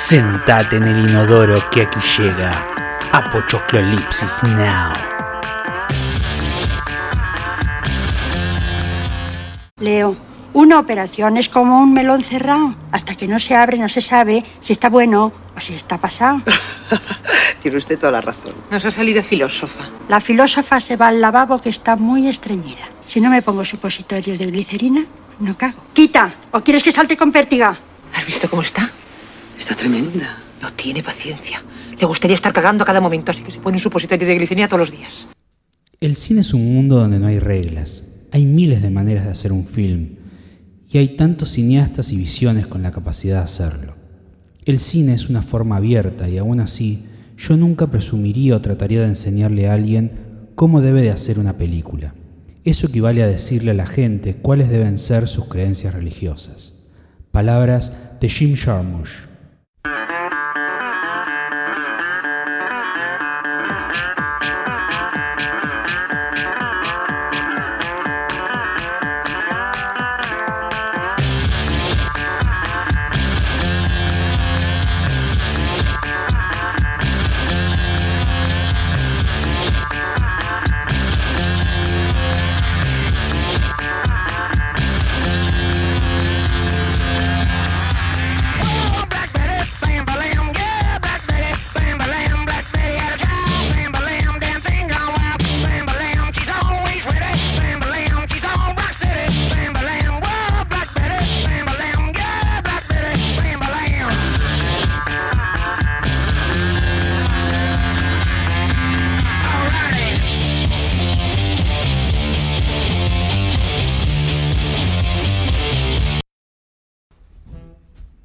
Sentate en el inodoro que aquí llega Apochoclolipsis Now. Leo, una operación es como un melón cerrado. Hasta que no se abre no se sabe si está bueno o si está pasado. Tiene usted toda la razón. Nos ha salido filósofa. La filósofa se va al lavabo que está muy estreñida. Si no me pongo supositorio de glicerina, no cago. Quita, o quieres que salte con pértiga. ¿Has visto cómo está? Está tremenda. No tiene paciencia. Le gustaría estar cagando a cada momento, así que se pone un supositorio de glicerina todos los días. El cine es un mundo donde no hay reglas. Hay miles de maneras de hacer un film. Y hay tantos cineastas y visiones con la capacidad de hacerlo. El cine es una forma abierta y aún así yo nunca presumiría o trataría de enseñarle a alguien cómo debe de hacer una película. Eso equivale a decirle a la gente cuáles deben ser sus creencias religiosas. Palabras de Jim Jarmusch.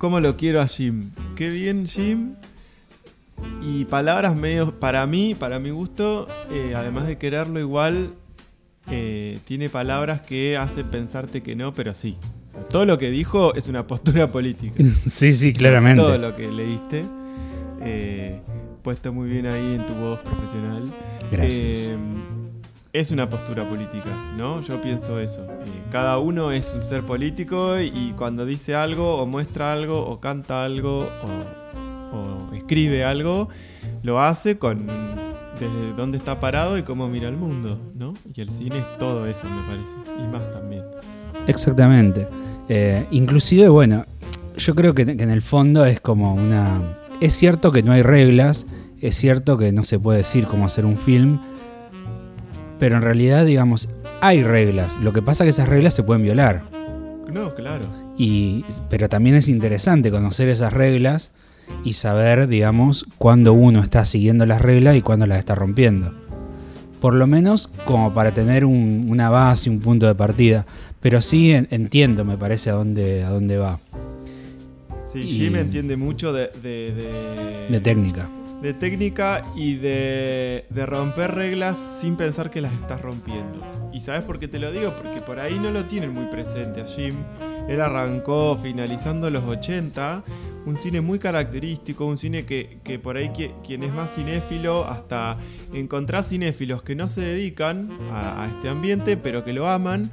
¿Cómo lo quiero a Jim? Qué bien Jim. Y palabras medio, para mí, para mi gusto, eh, además de quererlo igual, eh, tiene palabras que hacen pensarte que no, pero sí. O sea, todo lo que dijo es una postura política. Sí, sí, claramente. Todo lo que leíste. eh, puesto muy bien ahí en tu voz profesional. Gracias. Es una postura política, ¿no? Yo pienso eso. Eh, cada uno es un ser político y cuando dice algo o muestra algo o canta algo o, escribe algo, lo hace con desde dónde está parado y cómo mira el mundo, ¿no? Y el cine es todo eso, me parece. Y más también. Exactamente. Eh, inclusive, bueno, yo creo que en el fondo es como una... Es cierto que no hay reglas, es cierto que no se puede decir cómo hacer un film, pero en realidad, digamos, hay reglas. Lo que pasa es que esas reglas se pueden violar. No, claro. Y, pero también es interesante conocer esas reglas y saber, digamos, cuándo uno está siguiendo las reglas y cuándo las está rompiendo. Por lo menos como para tener un- una base, un punto de partida. Pero sí en- entiendo, me parece, a dónde, a dónde va. Sí, Jim entiende mucho de, de, de- De técnica. De técnica y de, de romper reglas sin pensar que las estás rompiendo. ¿Y sabes por qué te lo digo? Porque por ahí no lo tienen muy presente a Jim. Él arrancó finalizando los 80, un cine muy característico, un cine que, que por ahí qui- quien es más cinéfilo, hasta encontrar cinéfilos que no se dedican a, este ambiente, pero que lo aman,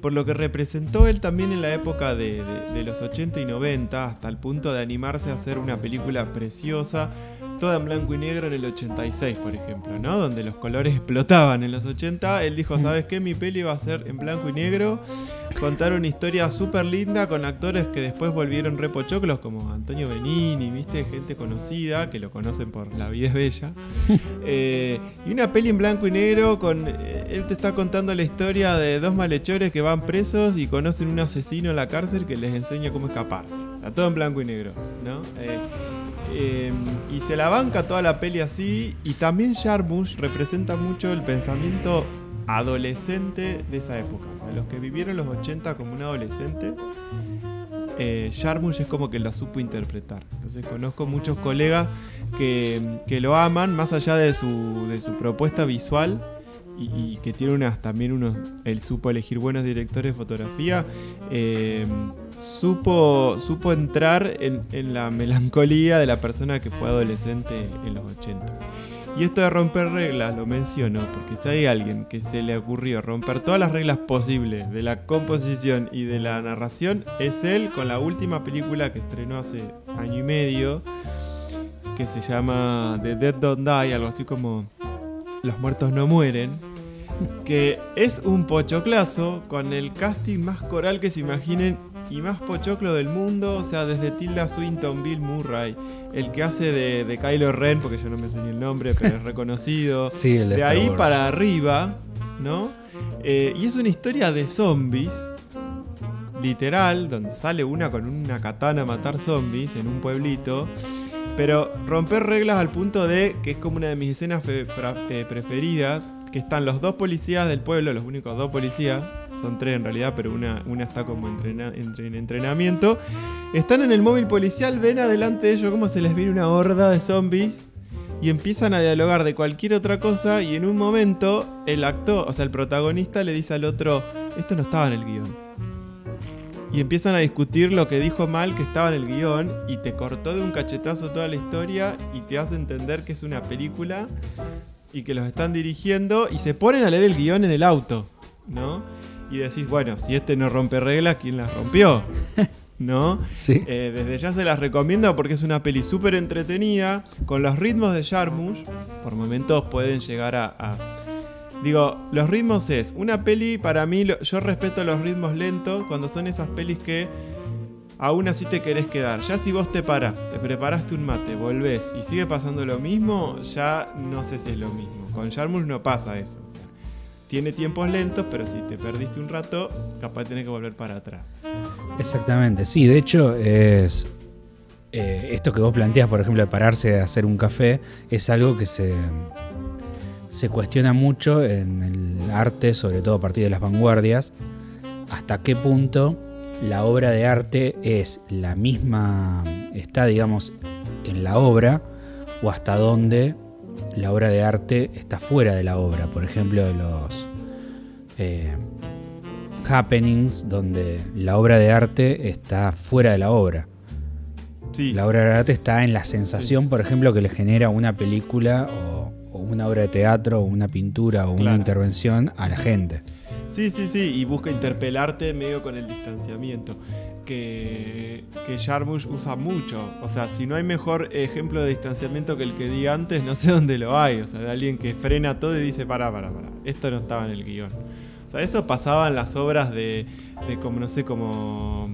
por lo que representó él también en la época de, de- de los 80 y 90, hasta el punto de animarse a hacer una película preciosa, toda en blanco y negro en el 86, por ejemplo, ¿no? Donde los colores explotaban en los 80. Él dijo, ¿sabes qué? Mi peli va a ser en blanco y negro, contar una historia súper linda con actores que después volvieron repochoclos, como Antonio Benini, ¿viste? Gente conocida, que lo conocen por La vida es bella. Eh, y una peli en blanco y negro con... eh, él te está contando la historia de dos malhechores que van presos y conocen un asesino en la cárcel que les enseña cómo escaparse. O sea, todo en blanco y negro, ¿no? Eh, eh, y se la banca toda la peli así. Y también Jarmusch representa mucho el pensamiento adolescente de esa época. O sea, los que vivieron los 80 como un adolescente, eh, es como que la supo interpretar. Entonces conozco muchos colegas que, que lo aman, más allá de su, de su propuesta visual. Y, que tiene unas también unos. Él supo elegir buenos directores de fotografía. eh, supo, supo entrar en, en la melancolía de la persona que fue adolescente en los 80. Y esto de romper reglas lo menciono porque si hay alguien que se le ocurrió romper todas las reglas posibles de la composición y de la narración, es él con la última película que estrenó hace año y medio, que se llama The Dead Don't Die, algo así como Los muertos no mueren, que es un pochoclazo con el casting más coral que se imaginen y más pochoclo del mundo, o sea, desde Tilda Swinton, Bill Murray, el que hace de, de Kylo Ren, porque yo no me enseñé el nombre, pero es reconocido, Sí, el de de Star ahí Wars. para arriba, ¿no? Eh, y es una historia de zombies, literal, donde sale una con una katana a matar zombies en un pueblito. Pero romper reglas al punto de que es como una de mis escenas eh, preferidas, que están los dos policías del pueblo, los únicos dos policías, son tres en realidad, pero una, una está como en entrenamiento. Están en el móvil policial, ven adelante de ellos cómo se les viene una horda de zombies y empiezan a dialogar de cualquier otra cosa y en un momento el actor, o sea, el protagonista le dice al otro, esto no estaba en el guion. Y empiezan a discutir lo que dijo mal que estaba en el guion y te cortó de un cachetazo toda la historia y te hace entender que es una película y que los están dirigiendo y se ponen a leer el guion en el auto, ¿no? Y decís, bueno, si este no rompe reglas, ¿quién las rompió? ¿No? Sí. Eh, desde ya se las recomiendo porque es una peli súper entretenida, con los ritmos de Jarmusch, por momentos pueden llegar a, a- Digo, los ritmos es, una peli para mí, yo respeto los ritmos lentos cuando son esas pelis que aún así te querés quedar. Ya si vos te parás, te preparaste un mate, volvés y sigue pasando lo mismo, ya no sé si es lo mismo. Con Jarmusch no pasa eso. tiene tiempos lentos, pero si te perdiste un rato, capaz tenés que volver para atrás. Exactamente, sí, de hecho es eh, esto que vos planteas, por ejemplo, de pararse a hacer un café, es algo que se, se cuestiona mucho en el arte, sobre todo a partir de las vanguardias, hasta qué punto la obra de arte es la misma, está digamos en la obra, o hasta dónde la obra de arte está fuera de la obra, por ejemplo, de los... eh, happenings donde la obra de arte está fuera de la obra. Sí, La obra de arte está en la sensación, por ejemplo, que le genera una película o, o una obra de teatro o una pintura o una intervención a la gente. Sí, sí, sí, y busca interpelarte medio con el distanciamiento, que, que Jarmusch usa mucho. O sea, si no hay mejor ejemplo de distanciamiento que el que di antes, no sé dónde lo hay. O sea, de alguien que frena todo y dice, pará, pará, pará, esto no estaba en el guion. O sea, eso pasaba en las obras de, de como, no sé, como...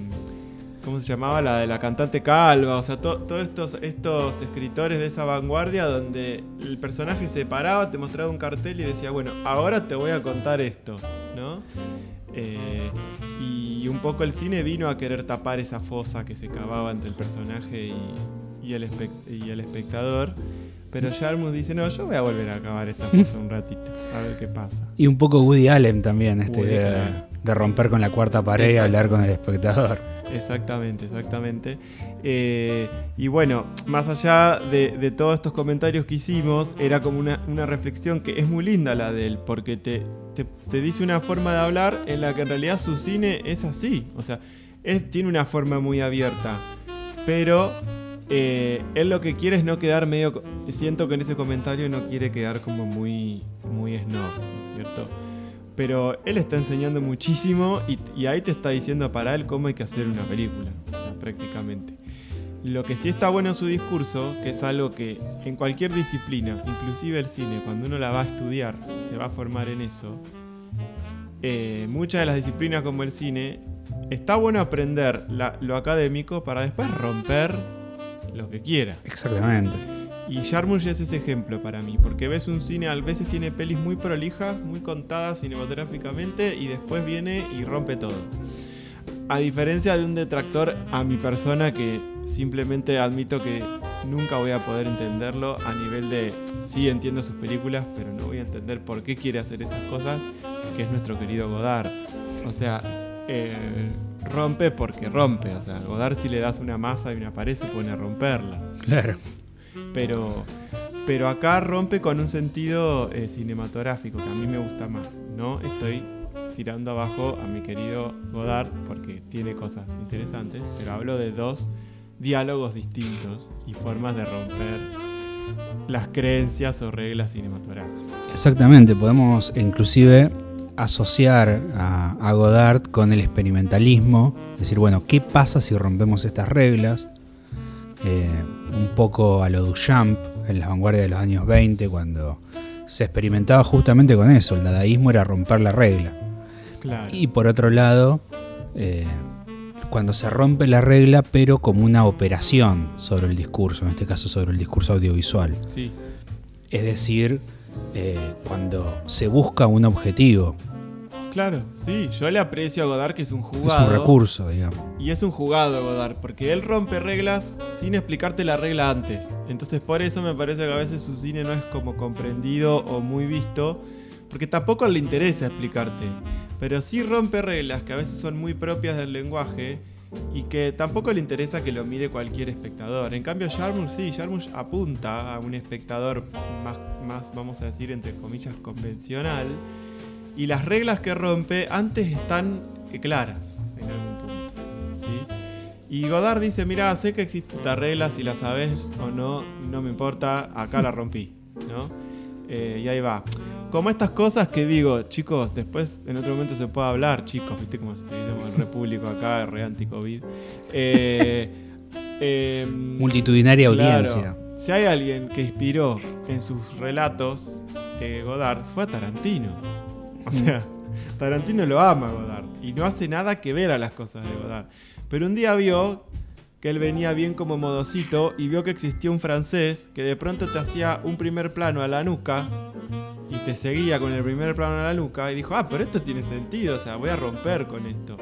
¿Cómo se llamaba? La de la cantante calva. O sea, to- todos estos, estos escritores de esa vanguardia donde el personaje se paraba, te mostraba un cartel y decía, bueno, ahora te voy a contar esto, ¿no? Eh, y un poco el cine vino a querer tapar esa fosa que se cavaba entre el personaje y, y el, espec- y el espectador. Pero Jarmusch dice, no, yo voy a volver a cavar esta fosa un ratito, a ver qué pasa. Y un poco Woody Allen también, idea de, de romper con la cuarta pared y hablar con el espectador. Exactamente, exactamente. Eh, y bueno, más allá de, todos estos comentarios que hicimos, era como una, reflexión que es muy linda la de él, porque te, te- dice una forma de hablar en la que en realidad su cine es así. O sea, tiene una forma muy abierta, pero eh, él lo que quiere es no quedar medio... Siento que en ese comentario no quiere quedar como muy, muy snob, ¿no es cierto? Pero él está enseñando muchísimo y, ahí te está diciendo para él cómo hay que hacer una película, o sea, prácticamente. Lo que sí está bueno en su discurso, que es algo que en cualquier disciplina, inclusive el cine, cuando uno la va a estudiar, se va a formar en eso, eh, muchas de las disciplinas como el cine, está bueno aprender la- lo académico para después romper lo que quiera. Exactamente. Y Jarmusch es ese ejemplo para mí, porque ves un cine, a veces tiene pelis muy prolijas, muy contadas cinematográficamente, y después viene y rompe todo. A diferencia de un detractor a mi persona que simplemente admito que nunca voy a poder entenderlo a nivel de, sí entiendo sus películas, pero no voy a entender por qué quiere hacer esas cosas, que es nuestro querido Godard. O sea, eh, rompe porque rompe. O sea, Godard si le das una masa y una pared se pone a romperla Claro. Pero pero acá rompe con un sentido eh, cinematográfico que a mí me gusta más. No estoy tirando abajo a mi querido Godard porque tiene cosas interesantes, pero hablo de dos diálogos distintos y formas de romper las creencias o reglas cinematográficas. Exactamente, podemos inclusive asociar a, a Godard con el experimentalismo, decir, bueno, ¿qué pasa si rompemos estas reglas? Eh, un poco a lo Duchamp en la vanguardia de los años 20, cuando se experimentaba justamente con eso. El dadaísmo era romper la regla. Claro. Y por otro lado, eh, cuando se rompe la regla, pero como una operación sobre el discurso, en este caso sobre el discurso audiovisual. Sí. Es decir, eh, cuando se busca un objetivo, Claro, sí. Yo le aprecio a Godard que es un es jugado. un recurso, digamos. Y es un jugado Godard, porque él rompe reglas sin explicarte la regla antes. Entonces por eso me parece que a veces su cine no es como comprendido o muy visto, porque tampoco le interesa explicarte. Pero sí rompe reglas que a veces son muy propias del lenguaje y que tampoco le interesa que lo mire cualquier espectador. En cambio Jarmusch sí, Jarmusch apunta a un espectador más, más, vamos a decir, entre comillas, convencional. Y las reglas que rompe antes están claras en algún punto. ¿sí? Y Godard dice, mira, sé que existe esta regla, si la sabes o no, no me importa, acá la rompí. ¿no? Eh, y ahí va. Como estas cosas que digo, chicos, después en otro momento se puede hablar, chicos, viste como se dice el repúblico acá, re anti-COVID. Eh, em, Multitudinaria Claro. audiencia. Si hay alguien que inspiró en sus relatos eh, Godard, fue a Tarantino. O sea, Tarantino lo ama a Godard y no hace nada que ver a las cosas de Godard. Pero un día vio que él venía bien como modosito y vio que existía un francés que de pronto te hacía un primer plano a la nuca y te seguía con el primer plano a la nuca y dijo, ah, pero esto tiene sentido, o sea, voy a romper con esto.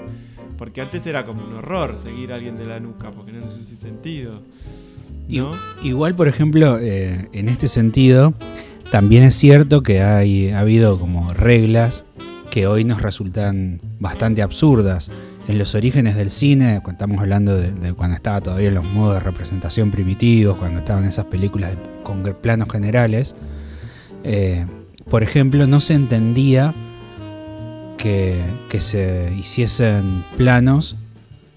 Porque antes era como un horror seguir a alguien de la nuca, porque no tiene sentido. ¿No? Igual, por ejemplo, eh, en este sentido, también es cierto que hay, ha habido como reglas que hoy nos resultan bastante absurdas. En los orígenes del cine, cuando estamos hablando de, cuando estaba todavía en los modos de representación primitivos, cuando estaban esas películas de- con planos generales, eh, por ejemplo, no se entendía que, se hiciesen planos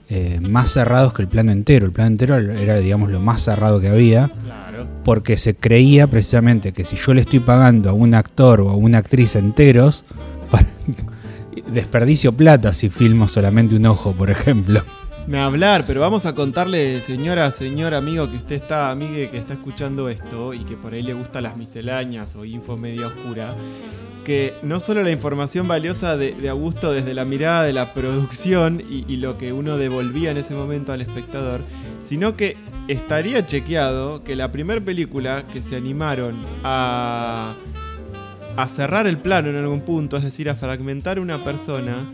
eh, más cerrados que el plano entero. El plano entero era, digamos, lo más cerrado que había. Porque se creía precisamente que si yo le estoy pagando a un actor o a una actriz enteros, desperdicio plata si filmo solamente un ojo, por ejemplo. Ni hablar, pero vamos a contarle, señora, señor amigo, que usted está, amigue, que está escuchando esto y que por ahí le gustan las misceláneas o info media oscura, que no solo la información valiosa de, de Augusto desde la mirada de la producción y lo que uno devolvía en ese momento al espectador, sino que estaría chequeado que la primera película que se animaron a, a cerrar el plano en algún punto, es decir, a fragmentar una persona,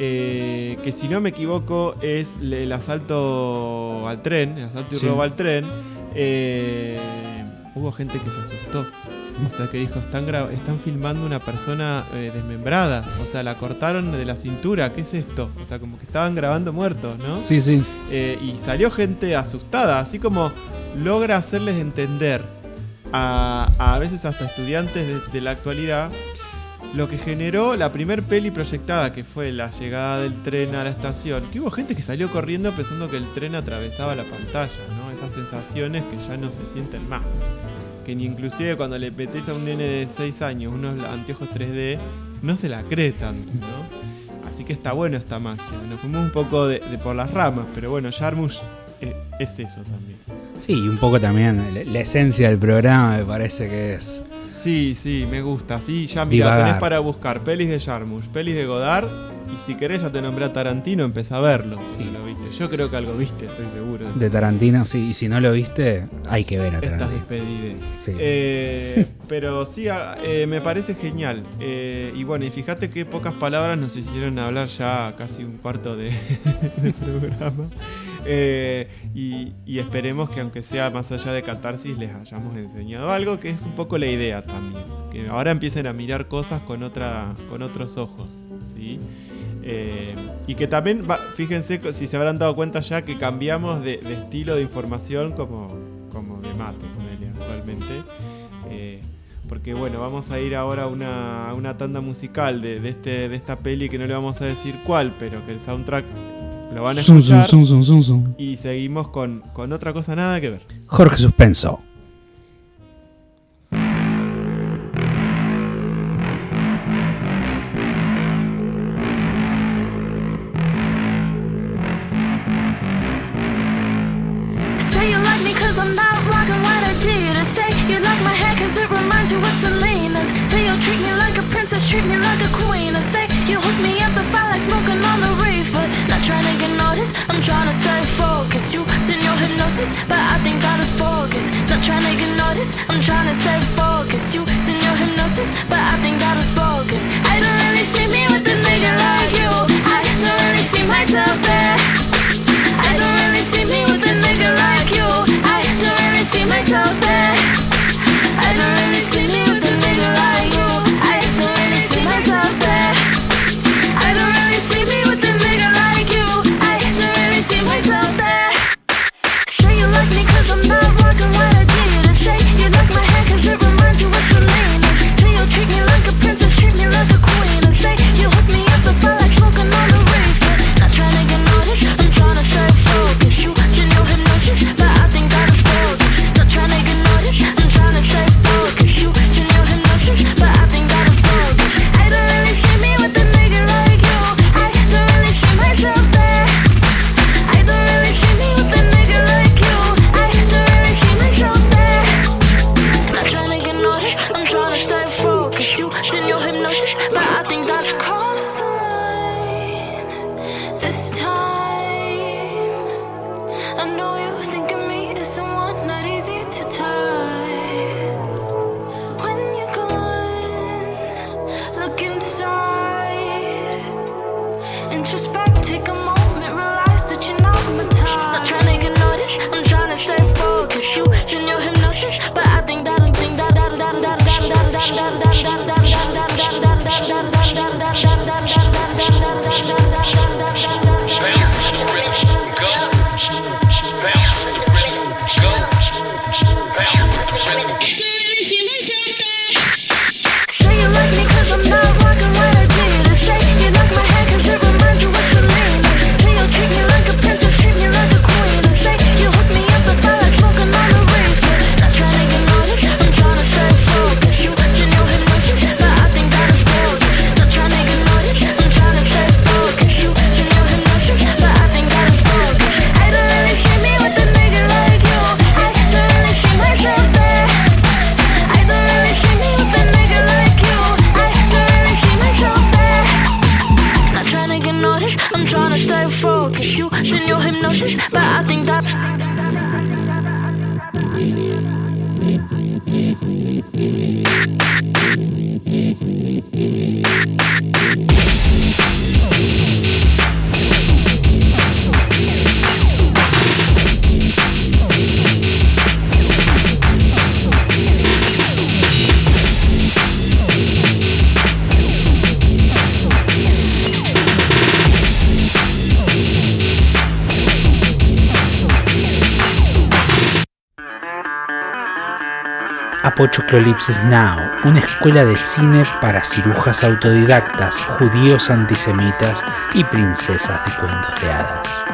eh, que si no me equivoco es el asalto al tren, el asalto y Sí. robo al tren, eh, hubo gente que se asustó. O sea, que dijo, están, están filmando una persona eh, desmembrada. O sea, la cortaron de la cintura. ¿Qué es esto? O sea, como que estaban grabando muertos, ¿no? Sí, sí. Eh, y salió gente asustada, así como logra hacerles entender a, a veces hasta estudiantes de, de la actualidad lo que generó la primer peli proyectada, que fue la llegada del tren a la estación, que hubo gente que salió corriendo pensando que el tren atravesaba la pantalla, ¿no? Esas sensaciones que ya no se sienten más. Que ni inclusive cuando le metes a un nene de 6 años unos anteojos 3D, no se la cree tanto, ¿no? Así que está bueno esta magia. Nos fuimos un poco de, de por las ramas, pero bueno, Jarmusch eh, es eso también. Sí, y un poco también la, la esencia del programa me parece que es. Sí, sí, me gusta. Sí, ya mira, tenés para buscar pelis de Jarmusch, pelis de Godard, y si querés ya te nombré a Tarantino, empezá a verlo, si no lo viste. Yo creo que algo viste, estoy seguro. De Tarantino, sí, y si no lo viste, hay que ver a Estás Tarantino. despedido. Sí. Eh, pero sí, a- eh, me parece genial. Eh, y bueno, y fíjate qué pocas palabras nos hicieron hablar ya casi un cuarto de, de programa. Eh, y, y esperemos que aunque sea más allá de catarsis les hayamos enseñado algo que es un poco la idea también. Que ahora empiecen a mirar cosas con, otra, con otros ojos. ¿sí? Eh, y que también, fíjense si se habrán dado cuenta ya que cambiamos de, de estilo de información como, como de mate, ponele actualmente. Eh, porque bueno, vamos a ir ahora a una, una tanda musical de, de este, de esta peli que no le vamos a decir cuál, pero que el soundtrack lo van a escuchar. zum, zum, zum, zum. Y seguimos con, con otra cosa nada que ver. Jorge Suspenso. treat me like a queen. I say Apochuclolipsis Now, una escuela de cine para cirujas autodidactas, judíos antisemitas y princesas de cuentos de hadas.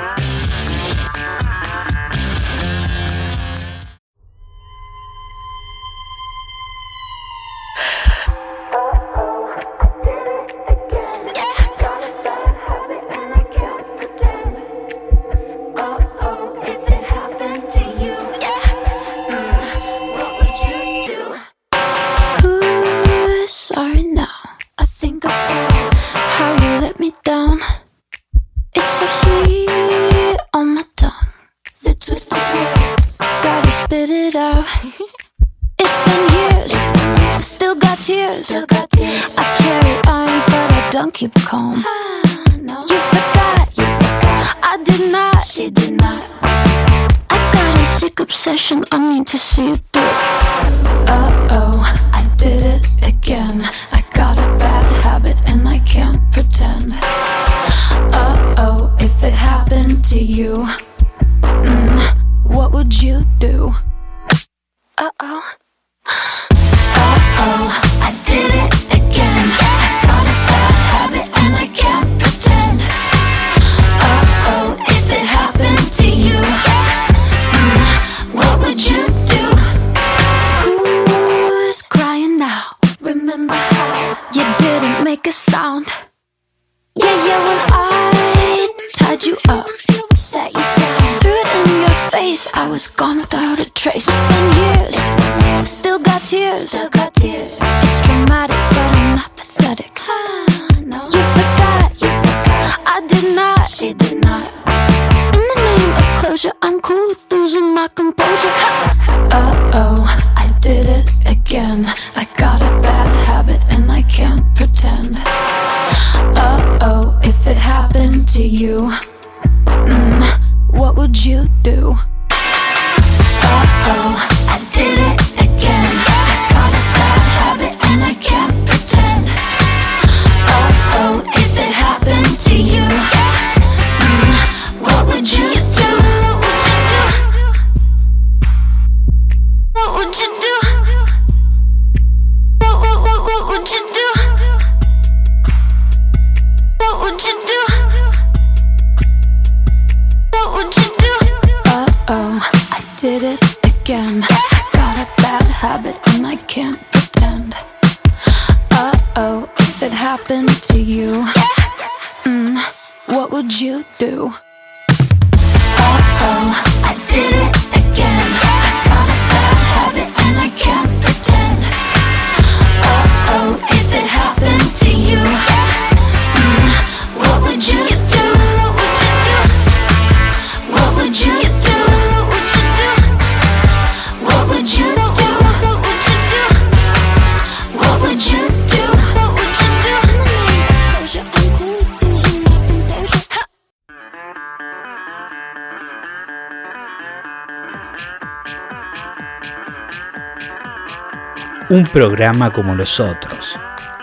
Un programa como los otros,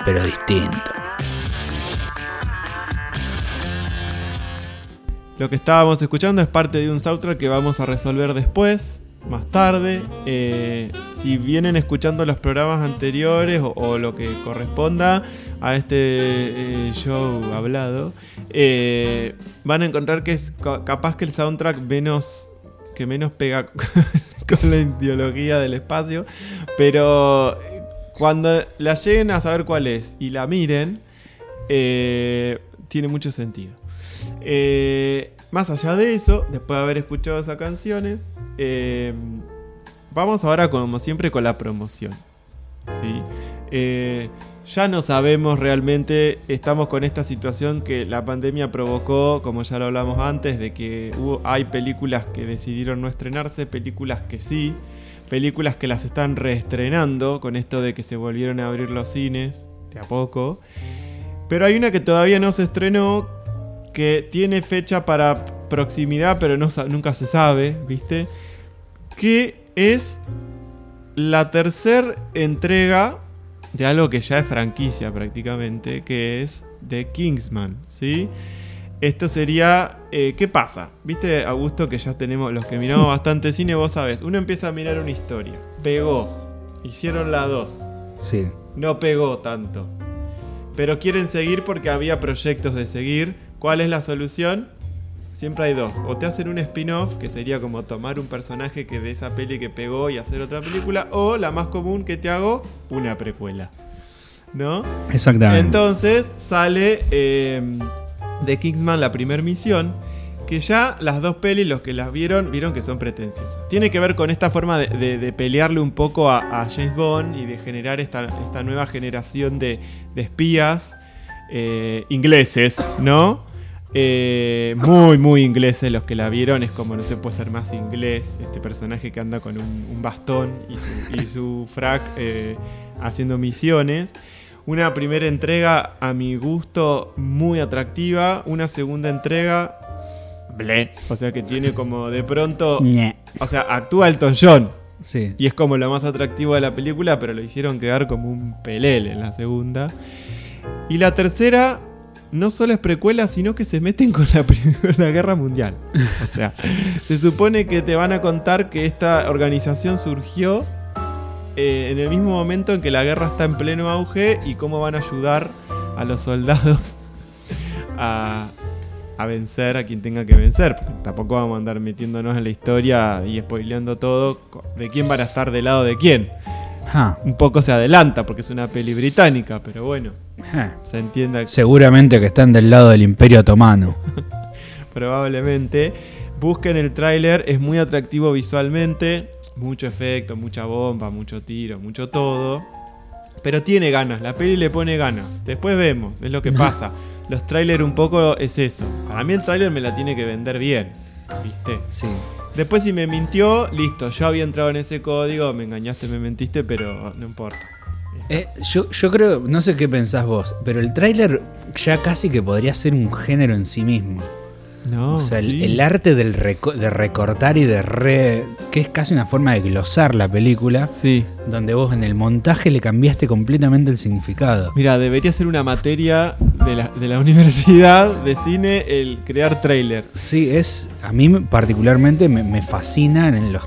pero distinto. Lo que estábamos escuchando es parte de un soundtrack que vamos a resolver después, más tarde. Eh, si vienen escuchando los programas anteriores o, lo que corresponda a este eh, show hablado, eh, van a encontrar que es ca- capaz que el soundtrack menos que menos pega con la ideología del espacio, pero cuando la lleguen a saber cuál es y la miren, eh, tiene mucho sentido. Eh, más allá de eso, después de haber escuchado esas canciones, eh, vamos ahora como siempre con la promoción. ¿sí? Ya no sabemos realmente, estamos con esta situación que la pandemia provocó, como ya lo hablamos antes, de que hay películas que decidieron no estrenarse, películas que sí, películas que las están reestrenando con esto de que se volvieron a abrir los cines de a poco. Pero hay una que todavía no se estrenó, que tiene fecha para proximidad, pero nunca se sabe, ¿viste? Que es la tercera entrega de algo que ya es franquicia prácticamente, que es The Kingsman, ¿sí? Esto sería... eh, ¿Qué pasa? ¿Viste, Augusto, que ya tenemos, los que miramos bastante cine, vos sabés, uno empieza a mirar una historia, pegó, hicieron la 2, Sí. no pegó tanto. Pero quieren seguir porque había proyectos de seguir. ¿Cuál es la solución? Siempre hay dos. O te hacen un spin-off, que sería como tomar un personaje que de esa peli que pegó y hacer otra película. O la más común que te hago, una precuela. ¿No? Exactamente. Entonces sale eh, The Kingsman, la primera misión. Que ya las dos pelis, los que las vieron, vieron que son pretenciosas. Tiene que ver con esta forma de, de- de pelearle un poco a, a James Bond y de generar esta, esta nueva generación de, de espías eh, ingleses, ¿no? Eh, muy, muy ingleses los que la vieron. Es como no se puede ser más inglés. Este personaje que anda con un, un bastón y su, y su frac eh, haciendo misiones. Una primera entrega a mi gusto muy atractiva. Una segunda entrega. Ble. O sea que tiene como de pronto. O sea, actúa Elton John. Sí. Y es como lo más atractivo de la película, pero lo hicieron quedar como un pelele en la segunda. Y la tercera, no solo es precuela, sino que se meten con la, prim- con la guerra mundial. O sea, se supone que te van a contar que esta organización surgió eh, en el mismo momento en que la guerra está en pleno auge y cómo van a ayudar a los soldados a, a vencer a quien tenga que vencer. Tampoco vamos a andar metiéndonos en la historia y spoileando todo de quién van a estar del lado de quién. Un poco se adelanta porque es una peli británica, pero bueno, se entiende Seguramente que están del lado del Imperio Otomano. probablemente. busquen el tráiler, es muy atractivo visualmente, mucho efecto, mucha bomba, mucho tiro, mucho todo. Pero tiene ganas, la peli le pone ganas. Después vemos, es lo que pasa. Los trailers un poco es eso. Para mí el tráiler me la tiene que vender bien, ¿viste? Sí. Después si me mintió, listo, yo había entrado en ese código, me engañaste, me mentiste, pero no importa. Eh, yo, yo creo, no sé qué pensás vos, pero el tráiler ya casi que podría ser un género en sí mismo. No, o sea, el- sí. el, arte del reco- de recortar y de re... que es casi una forma de glosar la película, Sí. donde vos en el montaje le cambiaste completamente el significado. Mira, debería ser una materia de la, de la universidad de cine el crear tráiler. Sí, es. A mí particularmente me, me fascina en los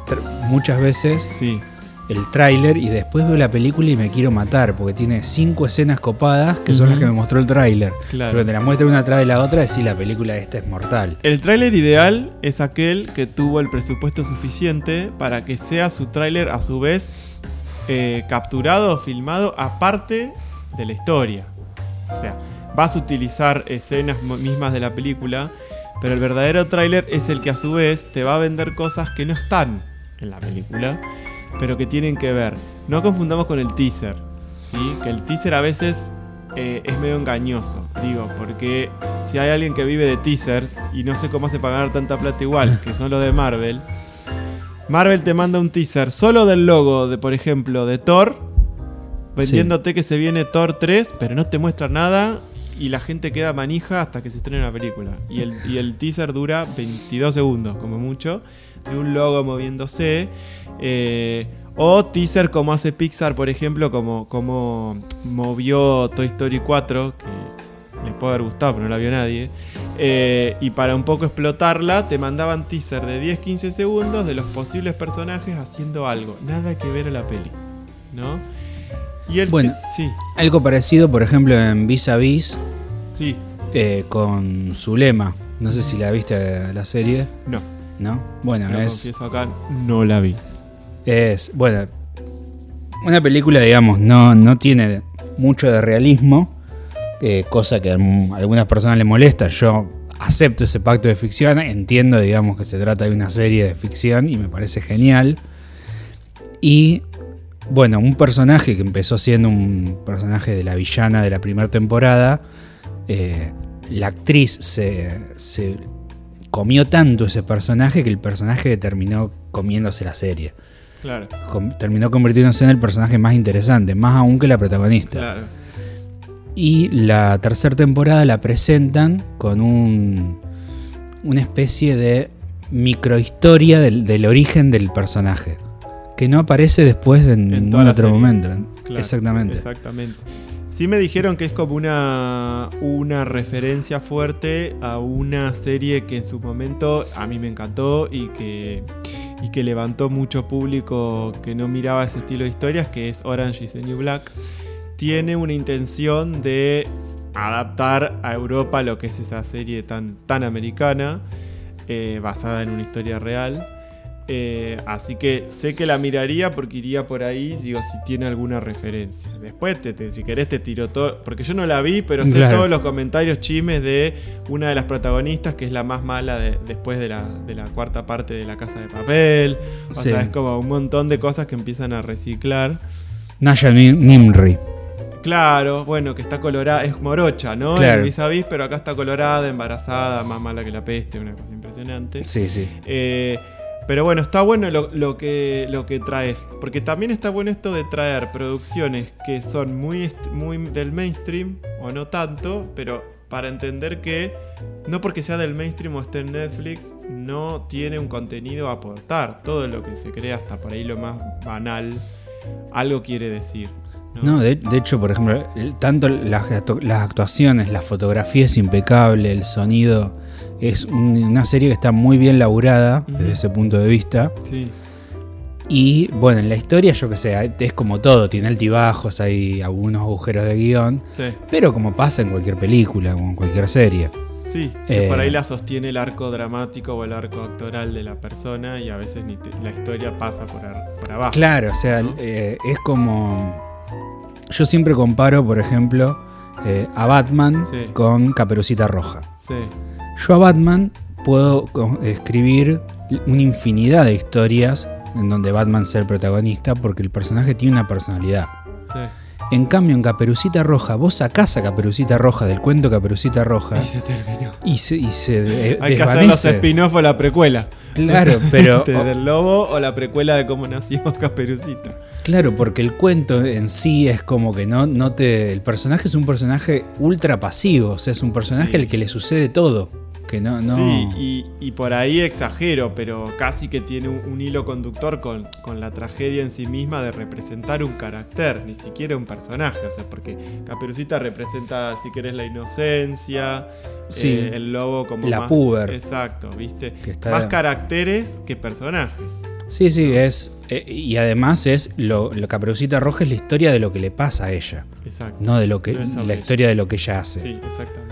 muchas veces Sí. El tráiler y después veo la película y me quiero matar porque tiene cinco escenas copadas que son las que me mostró el tráiler. Claro. Pero te la muestra una atrás de la otra y decís la película esta es mortal. El tráiler ideal es aquel que tuvo el presupuesto suficiente para que sea su tráiler a su vez eh, capturado o filmado aparte de la historia. O sea, vas a utilizar escenas mismas de la película, pero el verdadero tráiler es el que a su vez te va a vender cosas que no están en la película, pero que tienen que ver. No confundamos con el teaser, ¿sí? Que el teaser a veces eh, es medio engañoso, digo, porque si hay alguien que vive de teasers y no sé cómo hace para ganar tanta plata igual, que son los de Marvel, Marvel te manda un teaser solo del logo de, por ejemplo, de Thor, vendiéndote que se viene Thor 3, pero no te muestra nada y la gente queda manija hasta que se estrene la película. Y el, y el teaser dura 22 segundos, como mucho, de un logo moviéndose. eh, o teaser como hace Pixar, por ejemplo, como, como movió Toy Story 4, que les puede haber gustado, pero no la vio nadie. Eh, y para un poco explotarla, te mandaban teaser de 10-15 segundos de los posibles personajes haciendo algo. Nada que ver a la peli. ¿No? Y el Bueno. sí, Algo parecido, por ejemplo, en Vis a Vis sí, eh, con Zulema. No sé si la viste la serie, no. ¿No? Bueno, Lo es. confieso acá, no la vi. Es, bueno, una película, digamos, no, no tiene mucho de realismo, eh, cosa que a algunas personas le molesta. Yo acepto ese pacto de ficción, entiendo, digamos, que se trata de una serie de ficción y me parece genial. Y, bueno, un personaje que empezó siendo un personaje de la villana de la primera temporada, eh, la actriz se, se comió tanto ese personaje que el personaje terminó comiéndose la serie Claro, terminó convirtiéndose en el personaje más interesante, más aún que la protagonista. claro. Y la tercera temporada la presentan con un, una especie de microhistoria del, del origen del personaje, que no aparece después en, ningún otro serie. momento. Claro, Exactamente. Exactamente. Sí me dijeron que es como una, una referencia fuerte a una serie que en su momento a mí me encantó y que, y que levantó mucho público que no miraba ese estilo de historias, que es Orange is the New Black. Tiene una intención de adaptar a Europa lo que es esa serie tan, tan americana, eh, basada en una historia real. Eh, así que sé que la miraría porque iría por ahí, digo, si tiene alguna referencia. Después, te- te- si querés, te tiro todo. Porque yo no la vi, pero sé Claro. todos los comentarios chismes de una de las protagonistas, que es la más mala de- después de la, de la cuarta parte de La Casa de Papel. O Sí. sea, es como un montón de cosas que empiezan a reciclar. Naya Ni- Nimri. Claro, bueno, que está colorada, es morocha, ¿no? Claro. En vis a vis, pero acá está colorada, embarazada, más mala que la peste, una cosa impresionante. Sí, sí. Eh, pero bueno, está bueno lo, lo que, lo que traes. Porque también está bueno esto de traer producciones que son muy, muy del mainstream, o no tanto, pero para entender que no porque sea del mainstream o esté en Netflix, no tiene un contenido a aportar. Todo lo que se crea, hasta por ahí lo más banal, algo quiere decir. ¿no? De, de hecho, por ejemplo, tanto las actuaciones, la fotografía es impecable, el sonido es un- una serie que está muy bien laburada desde ese punto de vista. Sí, Y bueno, en la historia, yo que sé, es como todo, tiene altibajos, hay algunos agujeros de guion, sí. pero como pasa en cualquier película o en cualquier serie. Sí, que Eh, por ahí la sostiene el arco dramático o el arco actoral de la persona y a veces ni te- la historia pasa por, ar- por abajo. Claro, o sea, ¿no? eh, es como... Yo siempre comparo, por ejemplo, eh, a Batman Sí. con Caperucita Roja. Sí, Yo a Batman puedo escribir una infinidad de historias en donde Batman sea el protagonista porque el personaje tiene una personalidad. Sí. En cambio, en Caperucita Roja, vos sacás a Caperucita Roja del cuento Caperucita Roja Y se terminó. y se, y se de- Hay que hacer los spin-off o la precuela. Claro, pero De- del lobo o la precuela de cómo nació Caperucita. Claro, porque el cuento en sí es como que no, no te. El personaje es un personaje ultra pasivo, o sea, es un personaje Sí. al que le sucede todo. Que no, no. Sí, y, y por ahí exagero, pero casi que tiene un, un hilo conductor con, con la tragedia en sí misma de representar un carácter, ni siquiera un personaje. O sea, porque Caperucita representa, si querés, la inocencia, Sí. eh, el lobo como La más- puber. Exacto, ¿viste? Que está- Más caracteres que personajes. Sí, sí, es. eh, y además es. Lo, lo Caperucita Roja es la historia de lo que le pasa a ella. Exacto. No de lo que. No la ella. historia de lo que ella hace. Sí, exactamente.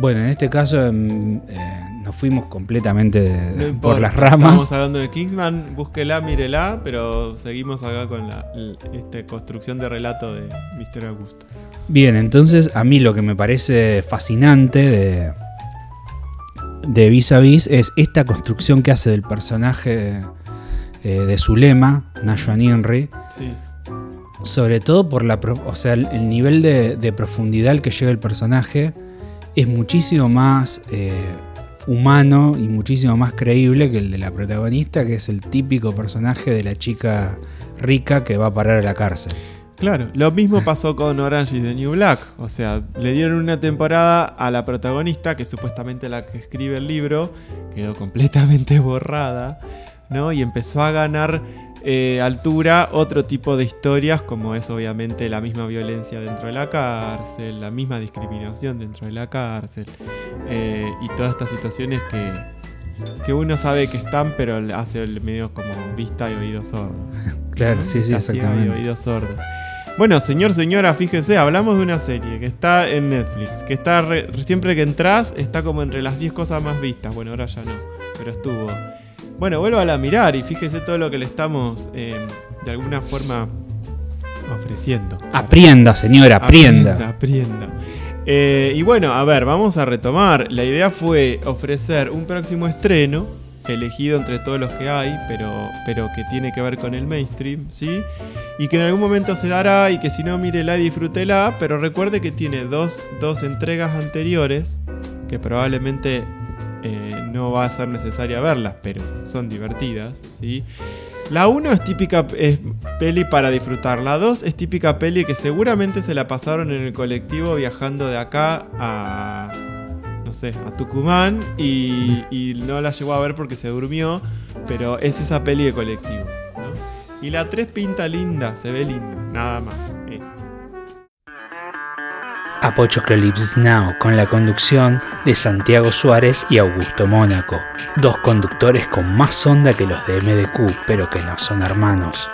Bueno, en este caso mm, eh, nos fuimos completamente No por las Estamos ramas. hablando de Kingsman, búsquela, mírela, pero seguimos acá con la este, construcción de relato de Mr. Augusto. Bien, entonces a mí lo que me parece fascinante de, de Vis a Vis es esta construcción que hace del personaje eh, de Zulema, Nashwan Inri, Sí, sobre todo por la, o sea, el, el nivel de, de profundidad al que llega el personaje es muchísimo más eh, humano y muchísimo más creíble que el de la protagonista, que es el típico personaje de la chica rica que va a parar a la cárcel. claro. Lo mismo pasó con Orange is the New Black. O sea, le dieron una temporada a la protagonista, que es supuestamente la que escribe el libro, quedó completamente borrada, ¿no? Y empezó a ganar eh, altura otro tipo de historias, como es obviamente la misma violencia dentro de la cárcel, la misma discriminación dentro de la cárcel, eh, y todas estas situaciones que, que uno sabe que están, pero hace el medio como vista y oído sordo. Claro, sí, sí, ciega y exactamente. oídos sordos. Bueno, señor, señora, fíjese, hablamos de una serie que está en Netflix, que está re- siempre que entras está como entre las 10 cosas más vistas. Bueno, ahora ya no, pero estuvo. Bueno, vuelva a mirar y fíjese todo lo que le estamos eh, de alguna forma ofreciendo. Aprienda, señora, aprienda. Aprienda, aprienda. Eh, y bueno, a ver, vamos a retomar. La idea fue ofrecer un próximo estreno, elegido entre todos los que hay, pero, pero que tiene que ver con el mainstream, ¿sí? Y que en algún momento se dará y que si no, mírela y disfrútela, pero recuerde que tiene dos, dos entregas anteriores que probablemente eh, no va a ser necesaria verlas, pero son divertidas, ¿sí? La 1 es típica es peli para disfrutar. La 2 es típica peli que seguramente se la pasaron en el colectivo viajando de acá a. No sé, a Tucumán y, no la llegó a ver porque se durmió. Pero es esa peli de colectivo. Y la 3 pinta linda, se ve linda, nada más. Eso. Apochoclips Now con la conducción de Santiago Suárez y Augusto Mónaco, dos conductores con más onda que los de MDQ, pero que no son hermanos.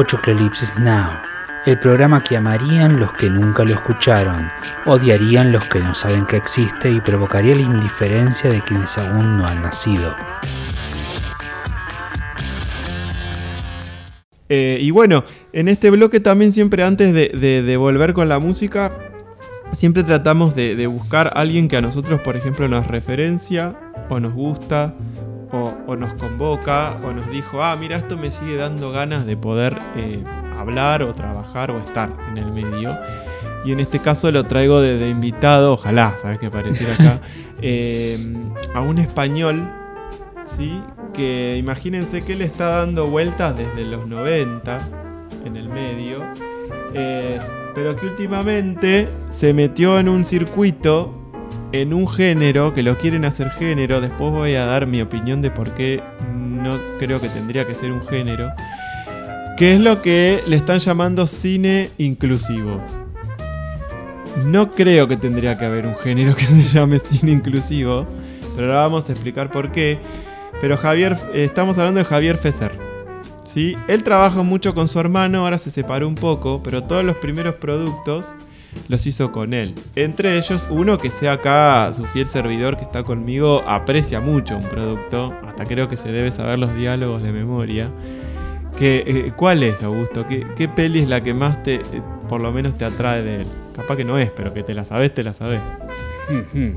Apochoclipsis Now, el programa que amarían los que nunca lo escucharon, odiarían los que no saben que existe y provocaría la indiferencia de quienes aún no han nacido. Eh, y bueno, en este bloque también siempre antes de, de- de volver con la música, siempre tratamos de, de buscar a alguien que a nosotros, por ejemplo, nos referencia o nos gusta o, o nos convoca o nos dijo, ah, mira, esto me sigue dando ganas de poder eh, hablar o trabajar o estar en el medio. Y en este caso lo traigo de, de invitado, ojalá, ¿sabes qué apareciera acá? eh, a un español, ¿sí? Que imagínense que él está dando vueltas desde los 90 en el medio, eh, pero que últimamente se metió en un circuito, en un género, que lo quieren hacer género, después voy a dar mi opinión de por qué no creo que tendría que ser un género, que es lo que le están llamando cine inclusivo. No creo que tendría que haber un género que se llame cine inclusivo, pero ahora vamos a explicar por qué. Pero Javier, estamos hablando de Javier Fesser. ¿sí? Él trabaja mucho con su hermano, ahora se separó un poco, pero todos los primeros productos los hizo con él. Entre ellos, uno que sea acá su fiel servidor que está conmigo, aprecia mucho un producto, hasta creo que se debe saber los diálogos de memoria. Que, eh, ¿Cuál es, Augusto? ¿Qué, ¿Qué peli es la que más te, eh, por lo menos te atrae de él? Capaz que no es, pero que te la sabes, te la sabes.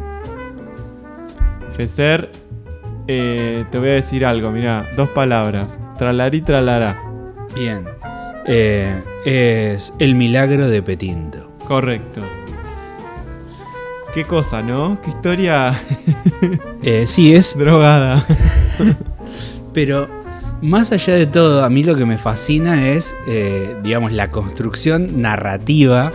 Fecer, eh, te voy a decir algo, mira, dos palabras. Tralarí, tralará. Bien. Es El milagro de Petinto. Correcto. Qué cosa, ¿no? Qué historia Eh, sí, es drogada. Pero más allá de todo, a mí lo que me fascina es, eh, digamos, la construcción narrativa,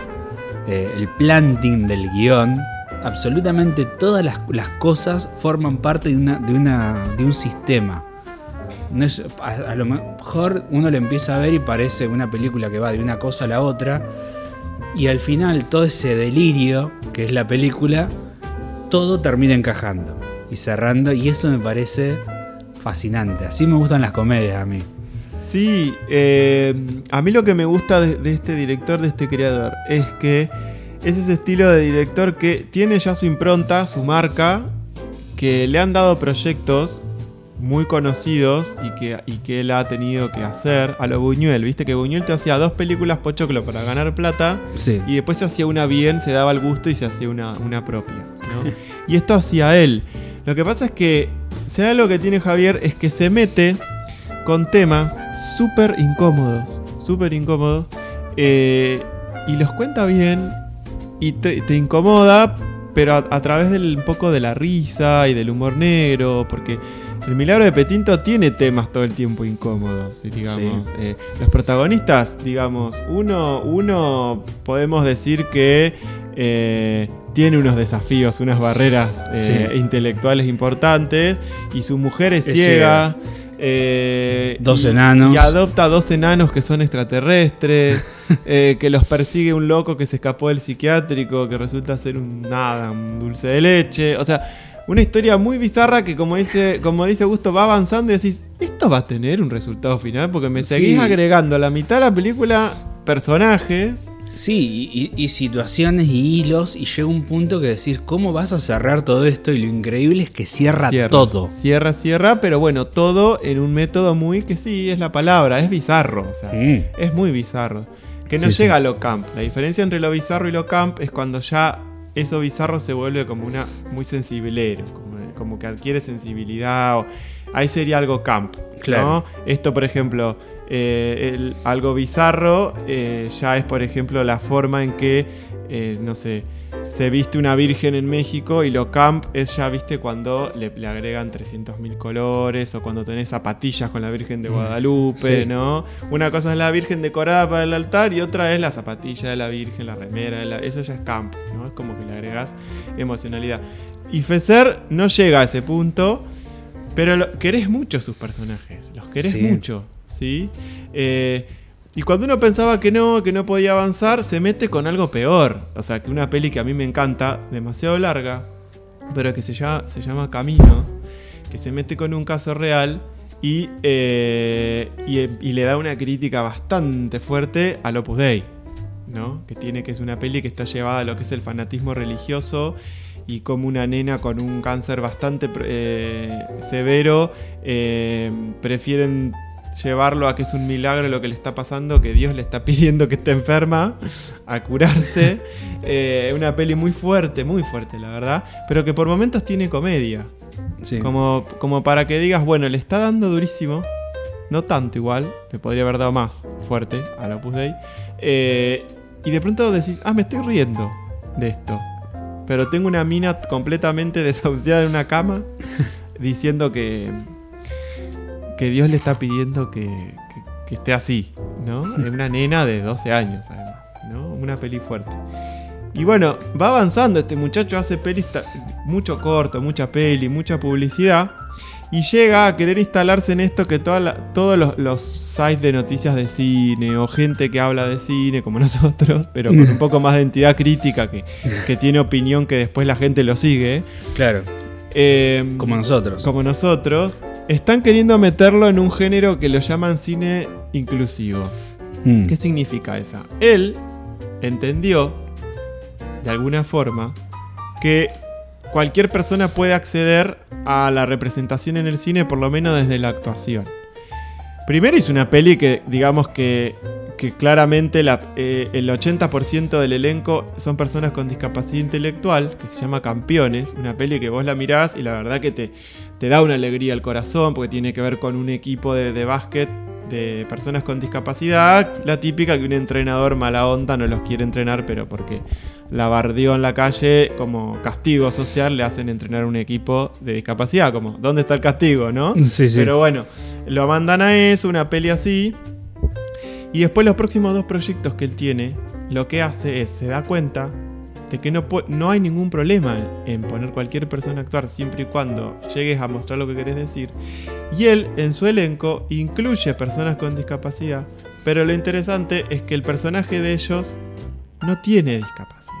eh, el planting del guion. Absolutamente todas las, las cosas forman parte de, una, de, una, de un sistema. No es- a, a lo mejor uno lo empieza a ver y parece una película que va de una cosa a la otra. Y al final todo ese delirio que es la película, todo termina encajando y cerrando. Y eso me parece fascinante. Así me gustan las comedias a mí. Sí, eh, a mí lo que me gusta de, de este director, de este creador, es que es ese estilo de director que tiene ya su impronta, su marca, que le han dado proyectos muy conocidos y que, y que él ha tenido que hacer a lo Buñuel. Viste que Buñuel te hacía dos películas pochoclo para ganar plata Sí. y después se hacía una bien, se daba el gusto y se hacía una, una propia. ¿no? y esto hacía él. Lo que pasa es que, sea lo que tiene Javier, es que se mete con temas súper incómodos, súper incómodos, eh, y los cuenta bien y te, te incomoda, pero a, a través del un poco de la risa y del humor negro, porque el milagro de Petinto tiene temas todo el tiempo incómodos, digamos. Eh, los protagonistas, digamos, uno, uno podemos decir que eh, tiene unos desafíos, unas barreras eh, Sí. intelectuales importantes, y su mujer es, Es ciega. Eh, Dos y- enanos. Y adopta dos enanos que son extraterrestres, eh, que los persigue un loco que se escapó del psiquiátrico, que resulta ser un nada, un dulce de leche. O sea, una historia muy bizarra que como dice, como dice Augusto, va avanzando y decís, esto va a tener un resultado final, porque me Sí. seguís agregando a la mitad de la película personajes. Sí, y, y- situaciones y hilos, y llega un punto que decir, ¿cómo vas a cerrar todo esto? Y lo increíble es que cierra, Cierra, todo. Cierra, cierra, pero bueno, todo en un método muy que sí, es la palabra, es bizarro. O sea, Mm. es muy bizarro. Que no Sí, sí. llega a lo camp. La diferencia entre lo bizarro y lo camp es cuando ya eso bizarro se vuelve como una muy sensibilero, como, como que adquiere sensibilidad. o- ahí sería algo camp. ¿no? Claro. Esto, por ejemplo, eh, el- algo bizarro eh, ya es, por ejemplo, la forma en que, eh, no sé, se viste una virgen en México y lo camp es ya, viste, cuando le, le agregan 300.000 colores o cuando tenés zapatillas con la Virgen de Guadalupe, Sí. ¿no? Una cosa es la Virgen decorada para el altar y otra es la zapatilla de la Virgen, la remera, de la- eso ya es camp, ¿no? Es como que le agregas emocionalidad. Y Fecer no llega a ese punto, pero lo- querés mucho sus personajes, los querés Sí. mucho, ¿sí? Eh, y cuando uno pensaba que no, que no podía avanzar, se mete con algo peor. O sea, que una peli que a mí me encanta, demasiado larga, pero que se llama, se llama Camino, que se mete con un caso real Y, eh, y, y le da una crítica bastante fuerte al Opus Dei, ¿no? Que tiene que es una peli que está llevada a lo que es el fanatismo religioso y como una nena con un cáncer bastante eh, severo eh, prefieren llevarlo a que es un milagro lo que le está pasando, que Dios le está pidiendo que esté enferma a curarse. Eh, una peli muy fuerte, muy fuerte, la verdad, pero que por momentos tiene comedia. Sí. Como, como para que digas, bueno, le está dando durísimo. No tanto igual, le podría haber dado más fuerte a la Opus Dei. Eh, y de pronto decís, ah, me estoy riendo de esto. Pero tengo una mina completamente desahuciada en una cama diciendo que, que Dios le está pidiendo que, que- que esté así, ¿no? Es una nena de 12 años, además, ¿no? Una peli fuerte. Y bueno, va avanzando, este muchacho hace pelis, mucho corto, mucha peli, mucha publicidad. Y llega a querer instalarse en esto que toda la- todos los, los sites de noticias de cine o gente que habla de cine como nosotros, pero con un poco más de entidad crítica que, que tiene opinión que después la gente lo sigue. Claro, eh, como nosotros. como nosotros, están queriendo meterlo en un género que lo llaman cine inclusivo. Mm. ¿Qué significa esa? Él entendió, de alguna forma, que cualquier persona puede acceder a la representación en el cine, por lo menos desde la actuación. Primero hizo una peli que, digamos que, que claramente la- eh, el 80% del elenco son personas con discapacidad intelectual, que se llama Campeones, una peli que vos la mirás y la verdad que te, te da una alegría al corazón, porque tiene que ver con un equipo de, de básquet de personas con discapacidad, la típica que un entrenador mala onda no los quiere entrenar, pero porque la bardeó en la calle como castigo social le hacen entrenar un equipo de discapacidad, como ¿dónde está el castigo, no? Sí, sí. Pero bueno, lo mandan a eso, una peli así. Y después los próximos dos proyectos que él tiene, lo que hace es, se da cuenta que no, no hay ningún problema en poner cualquier persona a actuar siempre y cuando llegues a mostrar lo que querés decir. Y él en su elenco incluye personas con discapacidad, pero lo interesante es que el personaje de ellos no tiene discapacidad.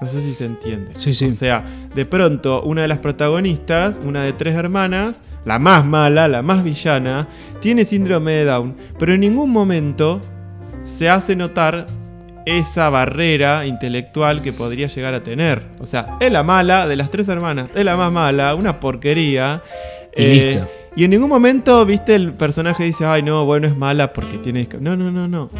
No sé si se entiende. Sí, sí. O sea, de pronto una de las protagonistas, una de tres hermanas, la más mala, la más villana, tiene síndrome de Down, pero en ningún momento se hace notar esa barrera intelectual que podría llegar a tener. O sea, es la mala de las tres hermanas, es la más mala, una porquería. Y Eh, listo. y en ningún momento, viste, el personaje dice, ay, no, bueno, es mala porque tiene... disca-". No, no, no, no.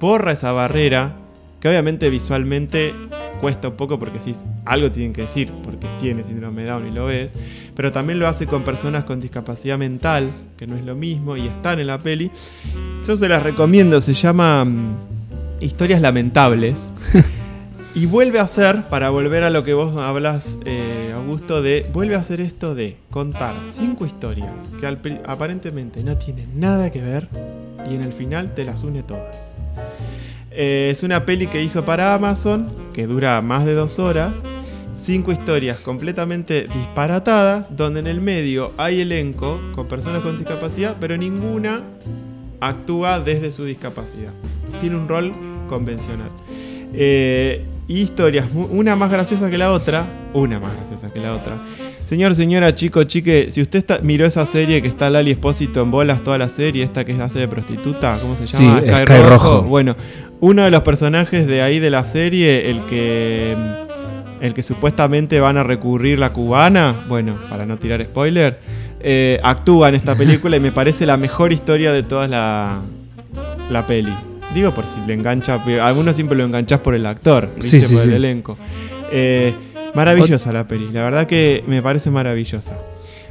Borra esa barrera, que obviamente visualmente cuesta un poco porque si algo tienen que decir, porque tiene síndrome de Down y lo ves, pero también lo hace con personas con discapacidad mental, que no es lo mismo, y están en la peli. Yo se las recomiendo, se llama mm, Historias Lamentables. Y vuelve a hacer, para volver a lo que vos hablas, eh, Augusto, de. Vuelve a hacer esto de contar cinco historias que aparentemente no tienen nada que ver y en el final te las une todas. Eh, es una peli que hizo para Amazon, que dura más de dos horas. Cinco historias completamente disparatadas, donde en el medio hay elenco con personas con discapacidad, pero ninguna actúa desde su discapacidad. Tiene un rol convencional. Eh, historias, una más graciosa que la otra, una más graciosa que la otra. Señor, señora, chico, chique, si usted está- miró esa serie que está Lali Espósito en bolas toda la serie, esta que hace de prostituta, ¿cómo se llama? Sí, Sky Rojo. Bueno, uno de los personajes de ahí de la serie, el que el que supuestamente van a recurrir la cubana, bueno, para no tirar spoiler, eh, actúa en esta película y me parece la mejor historia de toda la, la peli. Digo por si le engancha, algunos siempre lo enganchás por el actor, Sí, sí, por el sí. elenco. Eh, maravillosa la peli, la verdad que me parece maravillosa.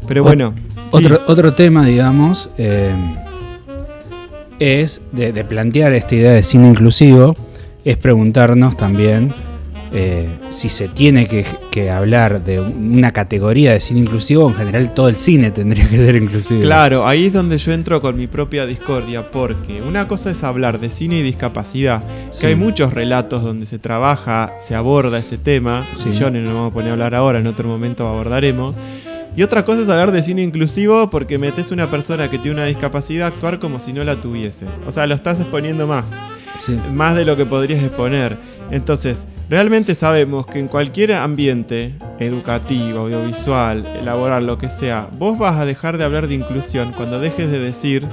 Pero bueno. Otro, otro tema, digamos, eh, es de, de plantear esta idea de cine inclusivo, es preguntarnos también eh, si se tiene que, que hablar de una categoría de cine inclusivo, en general todo el cine tendría que ser inclusivo. Claro, ahí es donde yo entro con mi propia discordia, porque una cosa es hablar de cine y discapacidad, que hay muchos relatos donde se trabaja, se aborda ese tema, Sí. yo no nos vamos a poner a hablar ahora, en otro momento abordaremos. Y otra cosa es hablar de cine inclusivo porque metes una persona que tiene una discapacidad a actuar como si no la tuviese. O sea, lo estás exponiendo más Sí. más de lo que podrías exponer. Entonces, Realmente sabemos que en cualquier ambiente educativo, audiovisual, laboral, lo que sea, vos vas a dejar de hablar de inclusión cuando dejes de decir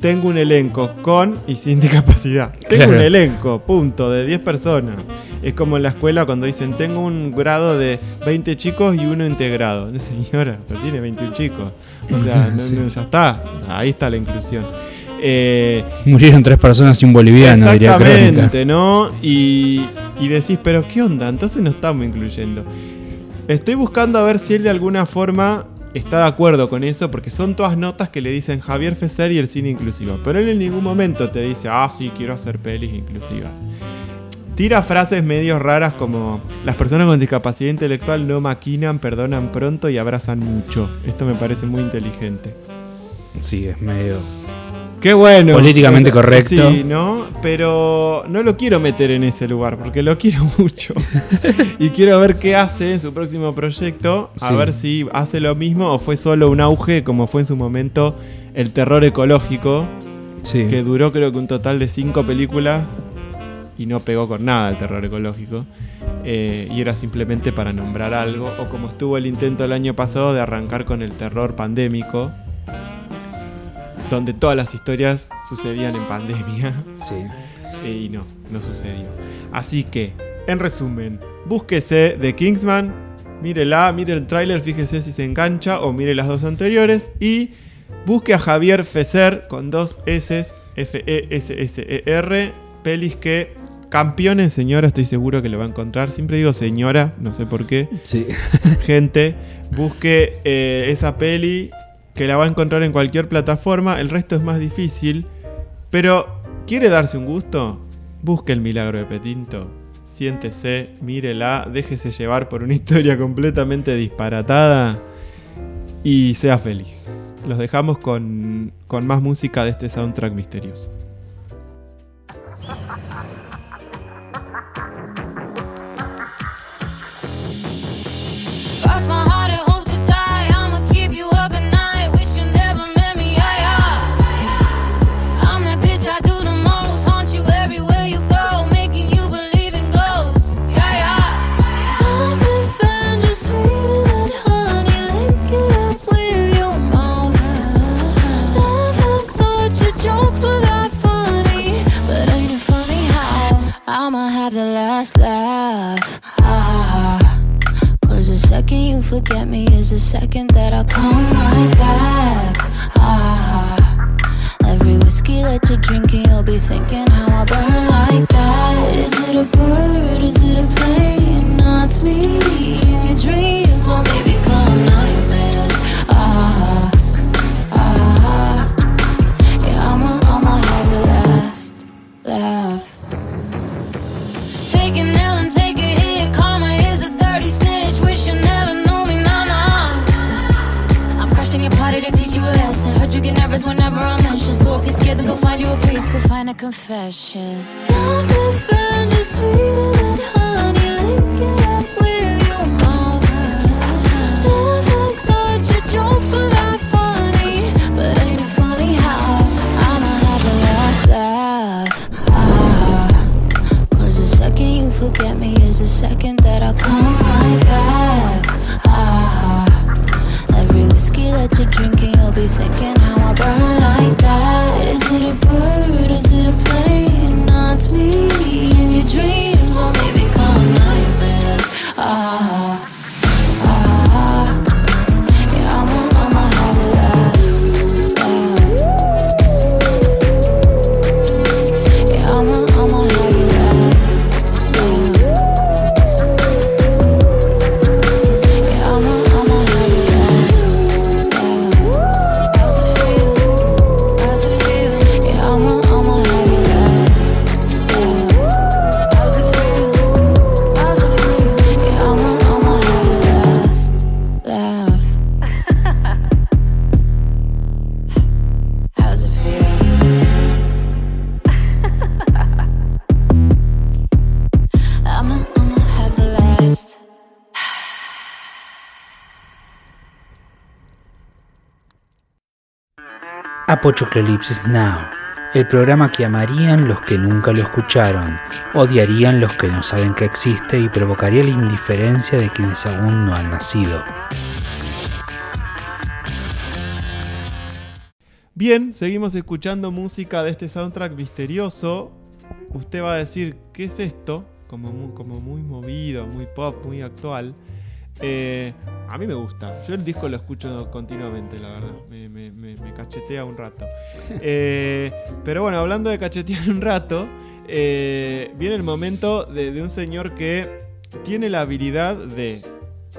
tengo un elenco con y sin discapacidad. Tengo Claro. un elenco, punto, de 10 personas. Es como en la escuela cuando dicen tengo un grado de 20 chicos y uno integrado. No, señora, o sea, tiene 21 chicos. O sea, no- Sí. no, ya está. O sea, ahí está la inclusión. Eh, Murieron tres personas y un boliviano, diría Crónica. Exactamente, ¿no? Y, y decís, pero ¿qué onda? Entonces no estamos incluyendo. Estoy buscando a ver si él de alguna forma está de acuerdo con eso, porque son todas notas que le dicen Javier Fesser y el cine inclusivo. Pero él en ningún momento te dice, ah, sí, quiero hacer pelis inclusivas. Tira frases medio raras como las personas con discapacidad intelectual no maquinan, perdonan pronto y abrazan mucho. Esto me parece muy inteligente. Sí, es medio. Qué bueno. Políticamente correcto. Sí, ¿no? Pero no lo quiero meter en ese lugar porque lo quiero mucho. y quiero ver qué hace en su próximo proyecto. A Sí. ver si hace lo mismo o fue solo un auge como fue en su momento el terror ecológico, Sí. que duró creo que un total de cinco películas y no pegó con nada el terror ecológico. Eh, y era simplemente para nombrar algo. O como estuvo el intento el año pasado de arrancar con el terror pandémico. Donde todas las historias sucedían en pandemia. Sí. Y no, no sucedió. Así que, en resumen, búsquese The Kingsman, mírela, mire el tráiler, fíjese si se engancha o mire las dos anteriores y busque a Javier Fesser con dos S, F-E-S-S-E-R, pelis que campeones, señora, estoy seguro que lo va a encontrar. Siempre digo señora, no sé por qué. Sí. Gente, busque eh, esa peli que la va a encontrar en cualquier plataforma. El resto es más difícil. Pero, ¿quiere darse un gusto? Busque el milagro de Petinto. Siéntese, mírela, déjese llevar por una historia completamente disparatada y sea feliz. Los dejamos con, con más música de este soundtrack misterioso. Apochocalipsis Now, El programa que amarían los que nunca lo escucharon, odiarían los que no saben que existe y provocaría la indiferencia de quienes aún no han nacido. Bien, seguimos escuchando música de este soundtrack misterioso. Usted va a decir, ¿qué es esto? Como muy, como muy movido, muy pop, muy actual. Eh, a mí me gusta. Yo el disco lo escucho continuamente, la verdad. Me- cachetea un rato. Eh, pero bueno, hablando de cachetear un rato, eh, viene el momento de, de un señor que tiene la habilidad de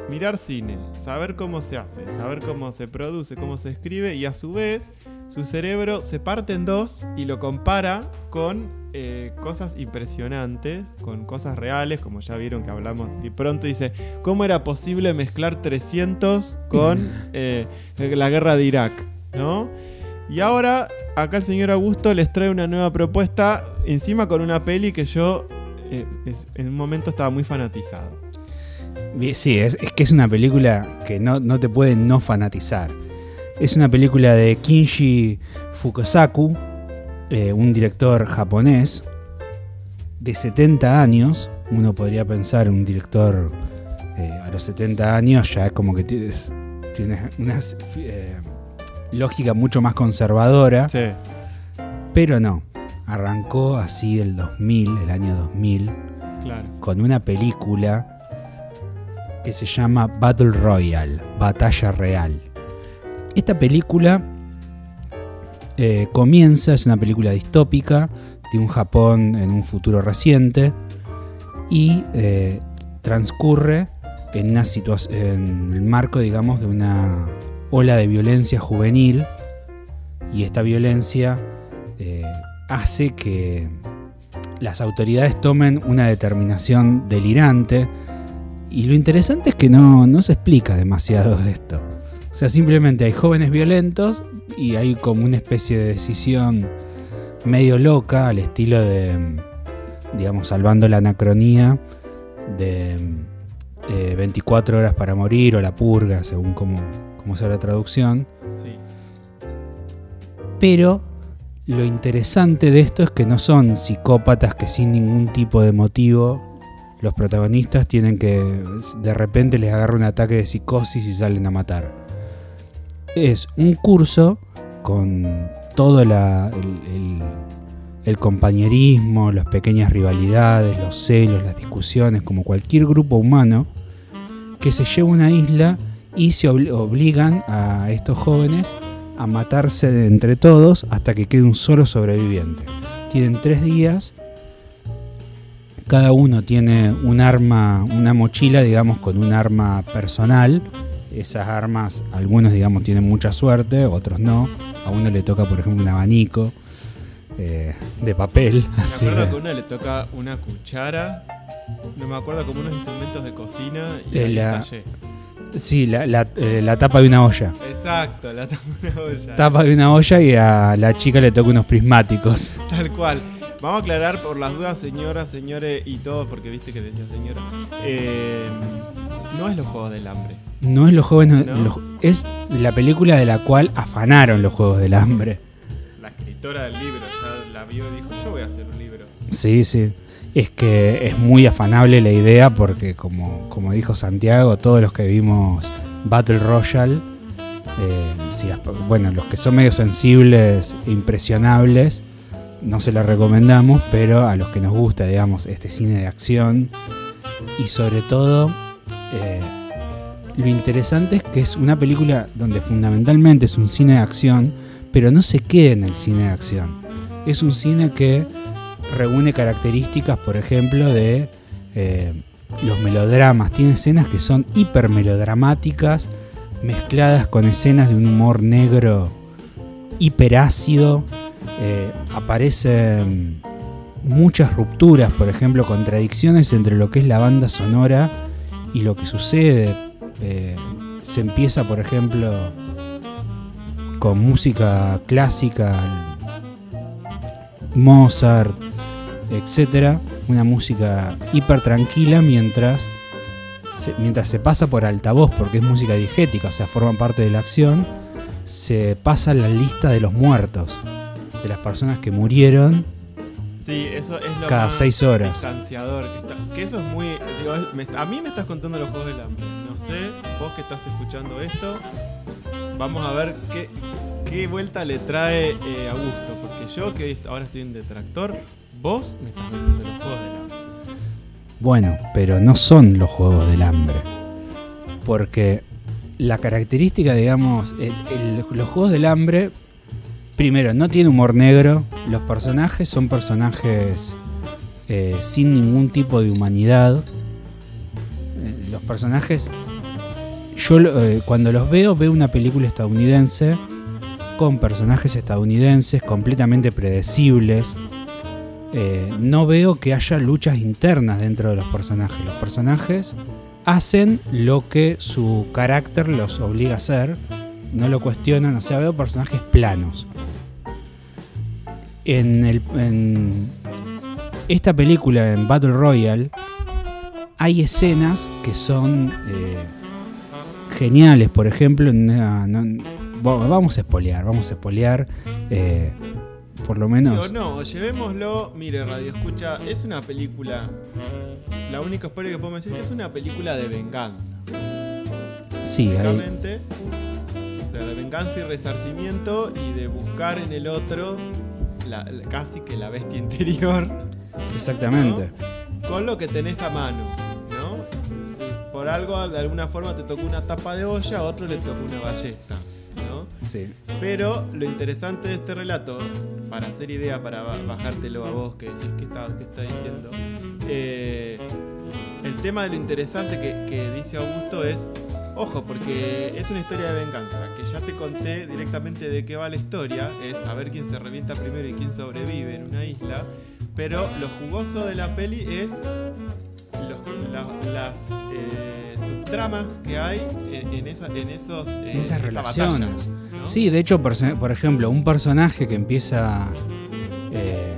mirar cine, saber cómo se hace, saber cómo se produce, cómo se escribe y a su vez su cerebro se parte en dos y lo compara con eh, cosas impresionantes, con cosas reales, como ya vieron que hablamos de pronto, dice, ¿cómo era posible mezclar 300 con eh, la guerra de Irak? Y ahora, acá el señor Augusto les trae una nueva propuesta, encima con una peli que yo eh, en un momento estaba muy fanatizado. Sí, es, que es una película que no, no te puede no fanatizar. Es una película de Kinji Fukasaku, eh, un director japonés de 70 años. Uno podría pensar un director eh, a los 70 años ya es como que tienes, tienes una eh, lógica mucho más conservadora, Sí. pero no. Arrancó así el 2000, el año 2000, Claro. con una película que se llama Battle Royale, Batalla Real. Esta película eh, comienza, es una película distópica de un Japón en un futuro reciente y eh, transcurre en, una en el marco, digamos, de una ola de violencia juvenil y esta violencia eh, hace que las autoridades tomen una determinación delirante y lo interesante es que no, no se explica demasiado de esto. O sea, simplemente hay jóvenes violentos y hay como una especie de decisión medio loca al estilo de, digamos, salvando la anacronía de eh, 24 horas para morir o la purga, según como, como sea la traducción. Sí. Pero lo interesante de esto es que no son psicópatas que sin ningún tipo de motivo los protagonistas tienen que de repente les agarra un ataque de psicosis y salen a matar. Es un curso con todo la- el, el- el compañerismo, las pequeñas rivalidades, los celos, las discusiones, como cualquier grupo humano, que se lleva a una isla y se obli- obligan a estos jóvenes a matarse de entre todos hasta que quede un solo sobreviviente. Tienen tres días, cada uno tiene un arma, una mochila, digamos, con un arma personal. Esas armas, algunos, digamos, tienen mucha suerte, otros no. A uno le toca, por ejemplo, un abanico eh, de papel. Me así acuerdo que- que a uno le toca una cuchara. No me acuerdo como unos instrumentos de cocina y la-. Sí, la, la- eh, la tapa de una olla. Exacto, la tapa de una olla. Tapa de una olla y a la chica le toca unos prismáticos. Tal cual. Vamos a aclarar por las dudas, señoras, señores y todos, porque viste que decía señora. Eh, no es los juegos del hambre. No es los jóvenes, ¿No? los- es la película de la cual afanaron los Juegos del Hambre. La escritora del libro ya la vio y dijo: Yo voy a hacer un libro. Sí, sí. Es que es muy afanable la idea porque como, como dijo Santiago, todos los que vimos Battle Royale, eh, bueno, los que son medio sensibles impresionables, no se la recomendamos, pero a los que nos gusta, digamos, este cine de acción y sobre todo eh, lo interesante es que es una película donde fundamentalmente es un cine de acción, pero no se queda en el cine de acción. Es un cine que reúne características, por ejemplo, de eh, los melodramas. Tiene escenas que son hiper melodramáticas, mezcladas con escenas de un humor negro hiperácido. Eh, aparecen muchas rupturas, por ejemplo, contradicciones entre lo que es la banda sonora y lo que sucede. Eh, se empieza, por ejemplo, con música clásica, Mozart, etcétera, una música hiper tranquila mientras se, mientras se pasa por altavoz porque es música digética, o sea, forma parte de la acción, se pasa la lista de los muertos. de las personas que murieron Sí, eso es lo cada más seis horas. distanciador que está. Que eso es muy. digo, es- me- a mí me estás contando los juegos del hambre. No sé, vos que estás escuchando esto, vamos a ver qué, qué vuelta le trae eh, Augusto. Porque yo, que ahora estoy en detractor, vos me estás vendiendo los juegos del hambre. Bueno, pero no son los juegos del hambre. Porque la característica, digamos, los juegos del hambre, primero, no tiene humor negro. Los personajes son personajes eh, sin ningún tipo de humanidad. Eh, los personajes, yo eh, cuando los veo, veo una película estadounidense con personajes estadounidenses completamente predecibles. Eh, no veo que haya luchas internas dentro de los personajes. Los personajes hacen lo que su carácter los obliga a hacer, no lo cuestionan, o sea, veo personajes planos. En, esta película, en Battle Royale, hay escenas que son eh, geniales. Por ejemplo, vamos a espolear, vamos a espolear. eh, por lo menos. Sí no, llevémoslo. Mire, Radio Escucha, es una película. La única spoiler que podemos decir que es una película de venganza. Sí, hay, de venganza y resarcimiento y de buscar en el otro la- la- casi que la bestia interior exactamente. con lo que tenés a mano, ¿no? Por algo, de alguna forma, te tocó una tapa de olla, a otro le tocó una ballesta, ¿no? Sí. Pero lo interesante de este relato, para hacer idea, para ba- bajártelo a vos que decís que está, diciendo, eh, el tema de lo interesante que, dice Augusto es, ojo, porque es una historia de venganza, que ya te conté directamente de qué va la historia, es a ver quién se revienta primero y quién sobrevive en una isla, pero lo jugoso de la peli es los- la- las eh, subtramas que hay en, en esa- en esos... en Esas esa relaciones. batalla, ¿no? Sí, de hecho, por, por ejemplo, un personaje que empieza eh,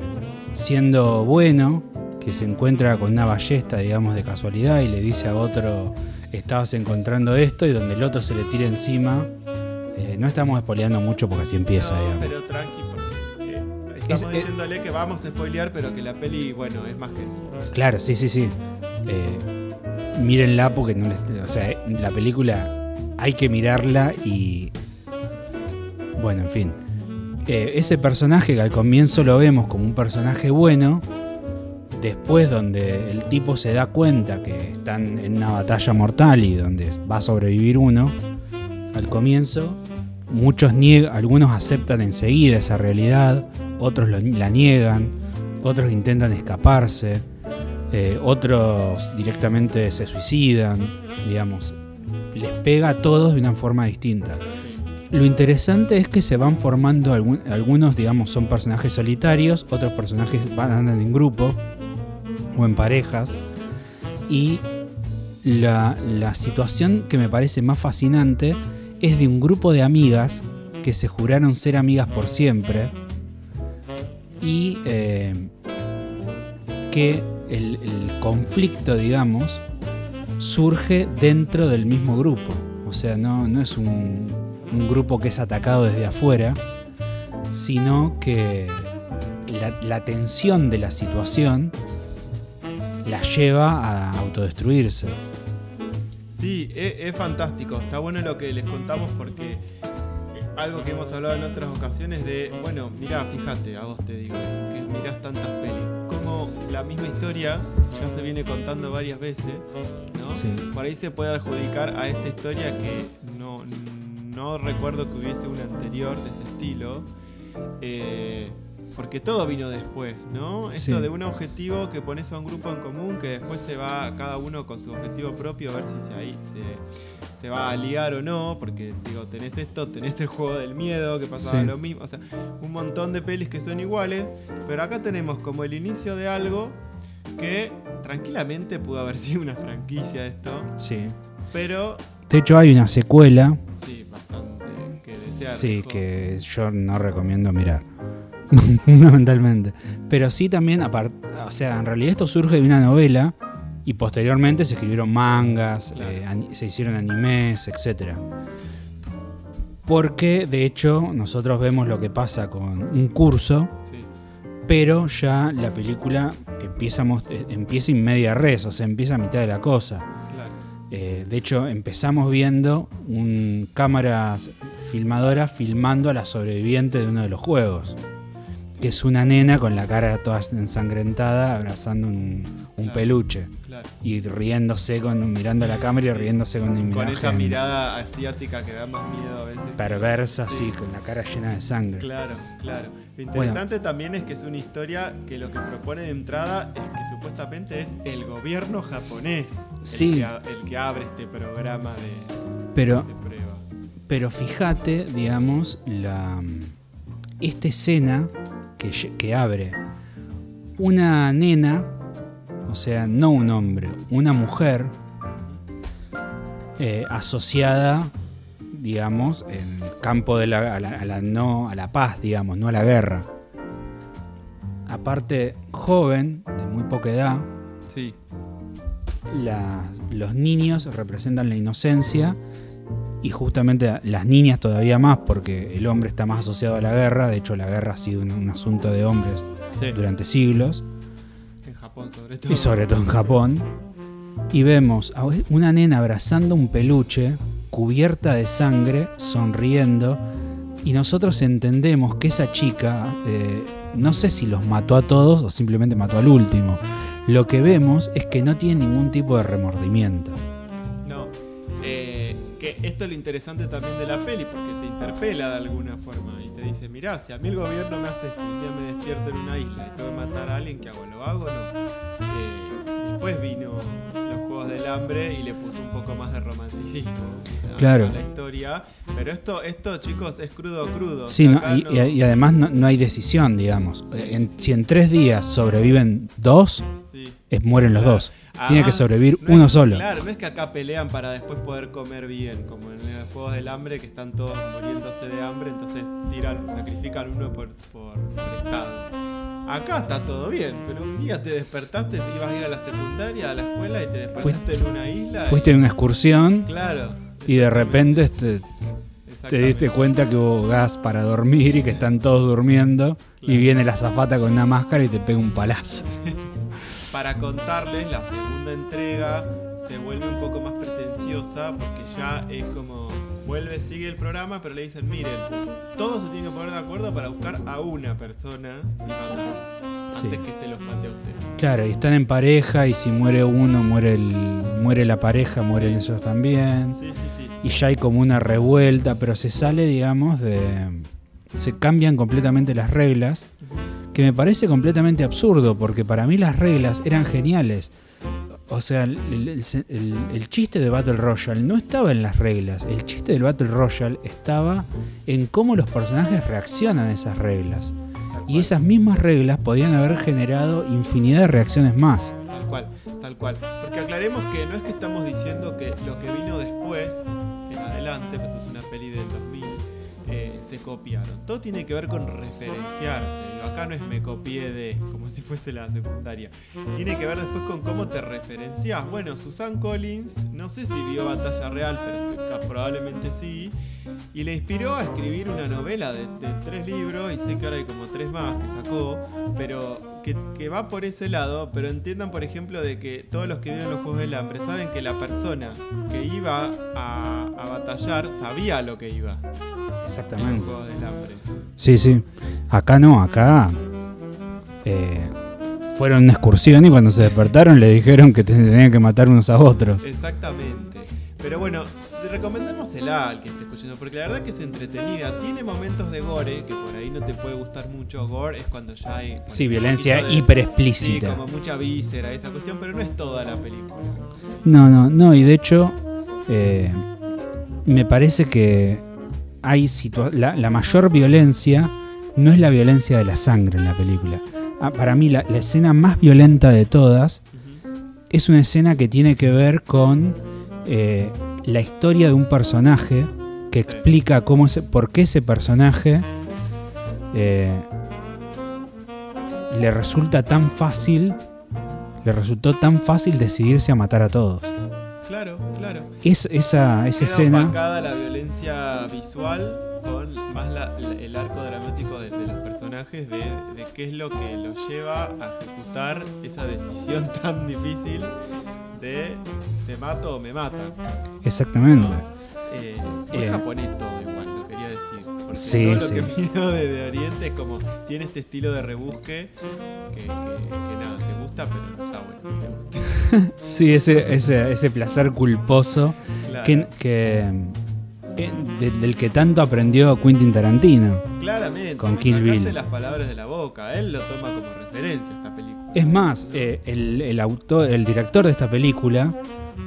siendo bueno, que se encuentra con una ballesta, digamos, de casualidad y le dice a otro, estabas encontrando esto, y donde el otro se le tira encima. eh, no estamos spoileando mucho porque así empieza, No, digamos. pero tranqui, porque eh, estamos Es- es- diciéndole que vamos a spoilear, pero que la peli, bueno, es más que eso. Claro, sí, sí, sí. Eh, mírenla porque no les- o sea, la película hay que mirarla y bueno, en fin. Eh, ese personaje que al comienzo lo vemos como un personaje bueno, después donde el tipo se da cuenta que están en una batalla mortal y donde va a sobrevivir uno, al comienzo muchos niegan, algunos aceptan enseguida esa realidad, otros lo- la niegan, otros intentan escaparse, eh, otros directamente se suicidan, digamos, les pega a todos de una forma distinta. Lo interesante es que se van formando algunos, digamos, son personajes solitarios, otros personajes van andan en grupo o en parejas. Y la, la situación que me parece más fascinante es de un grupo de amigas que se juraron ser amigas por siempre y eh, que el, conflicto, digamos, surge dentro del mismo grupo. O sea, no, no es un, grupo que es atacado desde afuera, sino que la, tensión de la situación la lleva a autodestruirse. Sí, e- es, fantástico. Está bueno lo que les contamos porque algo que hemos hablado en otras ocasiones de, bueno, mirá, fíjate, a vos te digo, que mirás tantas pelis, la misma historia ya se viene contando varias veces, ¿no? Sí. Por ahí se puede adjudicar a esta historia que no, no recuerdo que hubiese una anterior de ese estilo. eh, porque todo vino después, ¿no? Esto Sí. de un objetivo que pones a un grupo en común que después se va cada uno con su objetivo propio a ver si se, ahí se, se va a liar o no, porque digo, tenés esto, tenés el juego del miedo que pasaba Sí. lo mismo, o sea, un montón de pelis que son iguales, pero acá tenemos como el inicio de algo que tranquilamente pudo haber sido una franquicia esto, Sí. pero De hecho, hay una secuela, sí, bastante que desear. sí, que yo no recomiendo mirar. Fundamentalmente. Pero sí también, apart- o sea, en realidad esto surge de una novela y posteriormente se escribieron mangas, Claro. eh, se hicieron animes, etc. Porque de hecho nosotros vemos lo que pasa con un curso, Sí. pero ya la película empieza, eh, empieza en media res, o sea, empieza a mitad de la cosa. Claro. Eh, de hecho, empezamos viendo un cámaras filmadora filmando a la sobreviviente de uno de los juegos. Que es una nena con la cara toda ensangrentada abrazando un, un Claro. peluche. Claro. Y riéndose, con, mirando la cámara y riéndose con Con esa mirada asiática que da más miedo a veces. perversa, Sí. así, con la cara llena de sangre. Claro, claro. Lo interesante también es que es una historia que lo que propone de entrada es que supuestamente es el gobierno japonés el Sí. que el que, abre este programa de, Pero de prueba. Pero fíjate, digamos, la, esta escena que abre una nena, o sea, no un hombre, una mujer eh, asociada, digamos, en el campo de la, a la, a la no, a la paz, digamos, no a la guerra. Aparte, joven, de muy poca edad, Sí, la- los niños representan la inocencia y justamente las niñas todavía más porque el hombre está más asociado a la guerra, de hecho la guerra ha sido un, un asunto de hombres sí. durante siglos Japón sobre todo. y sobre todo en Japón. Y vemos a una nena abrazando un peluche cubierta de sangre, sonriendo y nosotros entendemos que esa chica, eh, no sé si los mató a todos o simplemente mató al último. Lo que vemos es que no tiene ningún tipo de remordimiento. Que esto es lo interesante también de la peli, porque te interpela de alguna forma y te dice, mirá, si a mí el gobierno me hace esto, un día me despierto en una isla y tengo que matar a alguien, ¿qué hago? ¿Lo hago o no? Eh, después vino los Juegos del Hambre y le puso un poco más de romanticismo a- Claro. a la historia. Pero esto, esto chicos, es crudo crudo. Sí, no, y, no- y- y además no, no hay decisión, digamos. En- si en tres días sobreviven dos, sí. eh, mueren los Claro. Tiene que sobrevivir no es- uno solo. Claro, no es que acá pelean para después poder comer bien, como en los Juegos del Hambre, que están todos muriéndose de hambre, entonces tiran, sacrifican uno por, por, por estado. Acá está todo bien, pero un día te despertaste, ibas a ir a la secundaria, a la escuela y te despertaste en una isla. y- Fuiste en una excursión Claro. y de repente este, te diste cuenta que hubo gas para dormir y que están todos durmiendo y Claro. viene la zafata con una máscara y te pega un palazo. Para contarles, la segunda entrega se vuelve un poco más pretenciosa porque ya es como vuelve, sigue el programa, pero le dicen, miren, todos se tienen que poner de acuerdo para buscar a una persona y matarla Sí. antes que este los mate a ustedes. Claro, y están en pareja y si muere uno, muere, el, muere la pareja, mueren Sí. ellos también. Sí, sí, sí. y ya hay como una revuelta, pero se sale, digamos, de... Se cambian completamente las reglas, que me parece completamente absurdo, porque para mí las reglas eran geniales. O sea, el, el- el- el- el chiste de Battle Royale no estaba en las reglas, el chiste del Battle Royale estaba en cómo los personajes reaccionan a esas reglas. Tal Y cual, esas mismas reglas podían haber generado infinidad de reacciones más. Tal cual, tal cual. Porque aclaremos que no es que estamos diciendo que lo que vino después, en adelante, esto es una peli del 2000, eh, se copiaron. Todo tiene que ver con referenciarse. Acá no es me copié de, como si fuese la secundaria. Tiene que ver después con cómo te referencias. Bueno, Susan Collins, no sé si vio Batalla Real, pero ca- probablemente sí. Y le inspiró a escribir una novela de, de tres libros, y sé que ahora hay como tres más que sacó, pero que, que va por ese lado, pero entiendan por ejemplo de que todos los que viven los Juegos del Hambre saben que la persona que iba a, a batallar sabía lo que iba Exactamente. Juegos del Hambre. Sí, sí. Acá no, acá eh, fueron una excursión y cuando se despertaron le dijeron que te- tenían que matar unos a otros. Exactamente. Pero bueno, recomendémosela al que esté escuchando, porque la verdad que es entretenida. Tiene momentos de gore, que por ahí no te puede gustar mucho. Gore es cuando ya hay. bueno, Sí, violencia de- hiper Sí, explícita. como mucha víscera, esa cuestión, pero no es toda la película. No, no, no, y de hecho eh, me parece que hay la, la mayor violencia no es la violencia de la sangre en la película. Ah, para mí la, la escena más violenta de todas es una escena que tiene que ver con eh, la historia de un personaje que explica cómo ese, por qué ese personaje eh, le resulta tan fácil, le resultó tan fácil decidirse a matar a todos. Claro, claro. Es, esa, esa escena, la violencia visual con más la- la- el arco dramático de, de los personajes, de, de qué es lo que los lleva a ejecutar esa decisión tan difícil de te mato o me mata. Exactamente. Eh, muy Eh. japonés todo igual, lo quería decir. Porque Sí, todo lo sí. que miro de, de Oriente es como tiene este estilo de rebusque que, que- que nada, te gusta, pero no está bueno. que te guste. Sí, ese, ese, ese placer culposo Claro. que, que, eh, de- del que tanto aprendió Quentin Tarantino. Claramente, Con Kill Bill. las palabras de la boca. Él lo toma como referencia esta película. Es más, eh, el, el autor, el director de esta película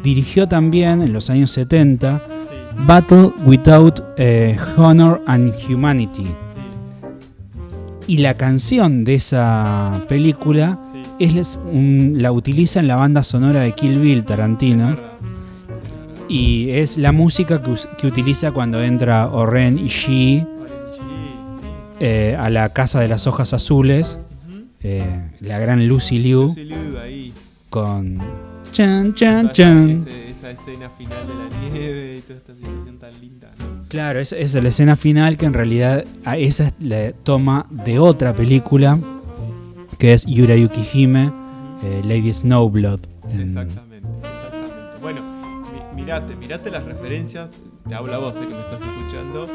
dirigió también en los años 70 Sí, Battle Without eh, Honor and Humanity. sí, Y la canción de esa película sí. es la utiliza en la banda sonora de Kill Bill Tarantino. Y es la música que, utiliza cuando entra Oren sí. eh, a la Casa de las Hojas Azules. Eh, la gran Lucy Liu Lucy Liu ahí. con... Chan, chan, chan. ese- esa escena final de la nieve y toda esta situación tan linda. ¿no? Claro, esa es la escena final que en realidad a esa es la toma de otra película que es Yurayuki Hime, eh, Lady Snowblood. en- Exactamente, exactamente. Bueno, mi- mirate, mirate las referencias. Te hablo a vos, eh, que me estás escuchando.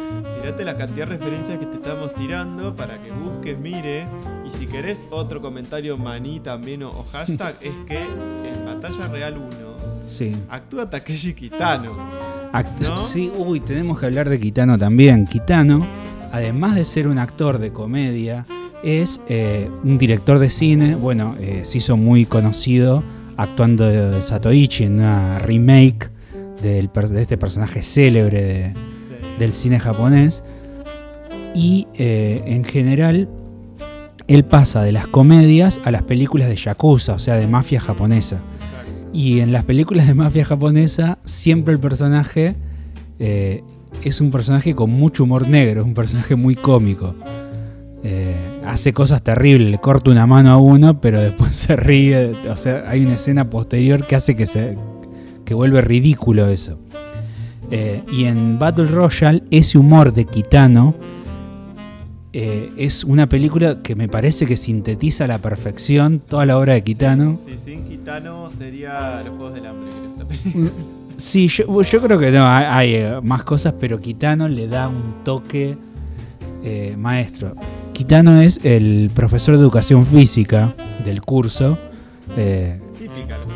Mirate la cantidad de referencias que te estamos tirando para que busques, mires. Y si querés otro comentario maní también o, o hashtag, es que en Batalla Real 1 Sí. actúa Takeshi Kitano. Act- ¿No? Sí, uy, tenemos que hablar de Kitano también. Kitano, además de ser un actor de comedia, es eh, un director de cine. Bueno, eh, se hizo muy conocido actuando de, de Satoichi en una remake de este personaje célebre de- del cine japonés. Y eh, en general, él pasa de las comedias a las películas de yakuza, o sea, de mafia japonesa. Y en las películas de mafia japonesa, siempre el personaje eh, es un personaje con mucho humor negro, es un personaje muy cómico. Eh, hace cosas terribles, le corta una mano a uno, pero después se ríe. O sea, hay una escena posterior que hace que se que vuelve ridículo eso. Eh, y en Battle Royale, ese humor de Kitano eh, es una película que me parece que sintetiza a la perfección toda la obra de Kitano. Sí, sin Kitano sería los Juegos del Hambre, creo, esta película. Sí, yo, yo creo que no, hay, hay, eh, más cosas, pero Kitano le da un toque eh, maestro. Kitano es el profesor de educación física del curso. Típica, los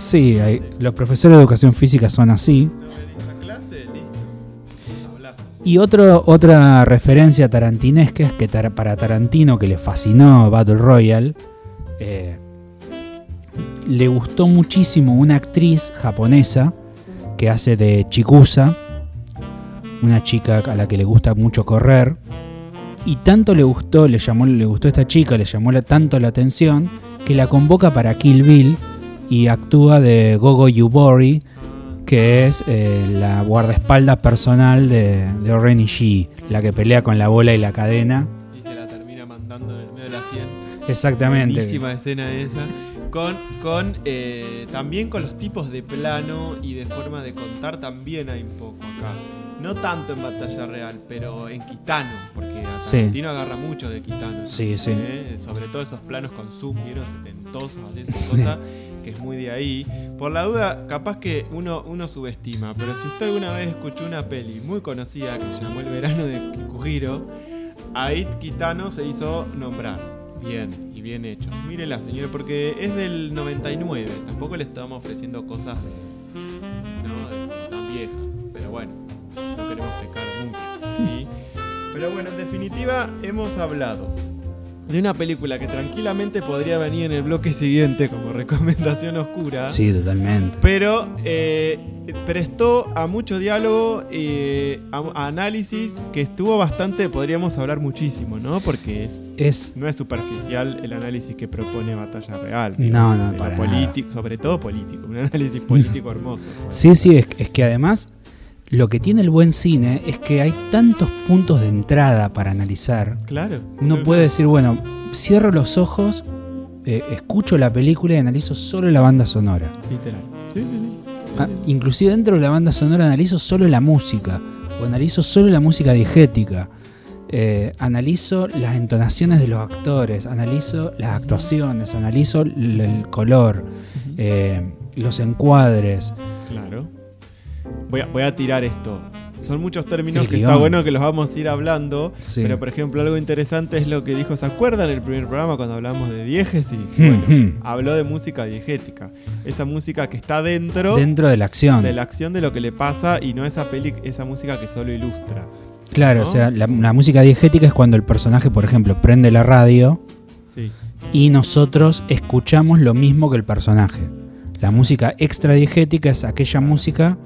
sí, hay- los profesores de educación física son así. Y otra referencia tarantinesca es que para Tarantino, que le fascinó Battle Royale, eh, le gustó muchísimo una actriz japonesa que hace de Chikusa, una chica a la que le gusta mucho correr. Y tanto le gustó, le llamó, le gustó esta chica, le llamó la- tanto la atención, que la convoca para Kill Bill y actúa de Gogo Yubori, que es eh, la guardaespaldas personal de, de Oren Ishii, la que pelea con la bola y la cadena. Y se la termina mandando en el medio de la 100. Exactamente. Buenísima escena esa. Con, con eh, también con los tipos de plano y de forma de contar también hay un poco acá. No tanto en batalla real, pero en Kitano, porque a Sí. Agarra mucho de Kitano. Sí, sí. ¿eh? Sobre todo esos planos con zoom, ¿vieron? Setentosos, así, esa Sí. cosa que es muy de ahí. Por la duda, capaz que uno, uno subestima, pero si usted alguna vez escuchó una peli muy conocida que se llamó El verano de Kikuhiro, ahí Kitano se hizo nombrar. Bien, y bien hecho. Mírela, señora, porque es del 99. Tampoco le estamos ofreciendo cosas de, ¿no? tan viejas. Pero bueno, no queremos pecar mucho. ¿sí? Pero bueno, en definitiva, hemos hablado de una película que tranquilamente podría venir en el bloque siguiente como recomendación oscura. Sí, totalmente. Pero eh, prestó a mucho diálogo, eh, a, a análisis que estuvo bastante, podríamos hablar muchísimo, ¿no? Porque es, Es. no es superficial el análisis que propone Batalla Real. No, no, para político, sobre todo político, un análisis político hermoso. Sí, sí, es, es que además lo que tiene el buen cine es que hay tantos puntos de entrada para analizar. Claro. Uno claro. puede decir, bueno, cierro los ojos, eh, escucho la película y analizo solo la banda sonora. Literal. Sí, sí, sí. ah, inclusive dentro de la banda sonora analizo solo la música, o analizo solo la música diegética. Eh, analizo las entonaciones de los actores, analizo las actuaciones, analizo el color, eh, los encuadres. Claro. Voy a, voy a tirar esto. Son muchos términos El que guion. está bueno que los vamos a ir hablando. Sí. Pero, por ejemplo, algo interesante es lo que dijo, ¿se acuerdan en el primer programa cuando hablamos de diégesis? Bueno, Hmm, habló de música diegética. Esa música que está dentro Dentro de la acción. de la acción de lo que le pasa y no esa, peli, esa música que solo ilustra. Claro, ¿no? o sea, la, la música diegética es cuando el personaje, por ejemplo, prende la radio Sí. y nosotros escuchamos lo mismo que el personaje. La música extra diegética es aquella música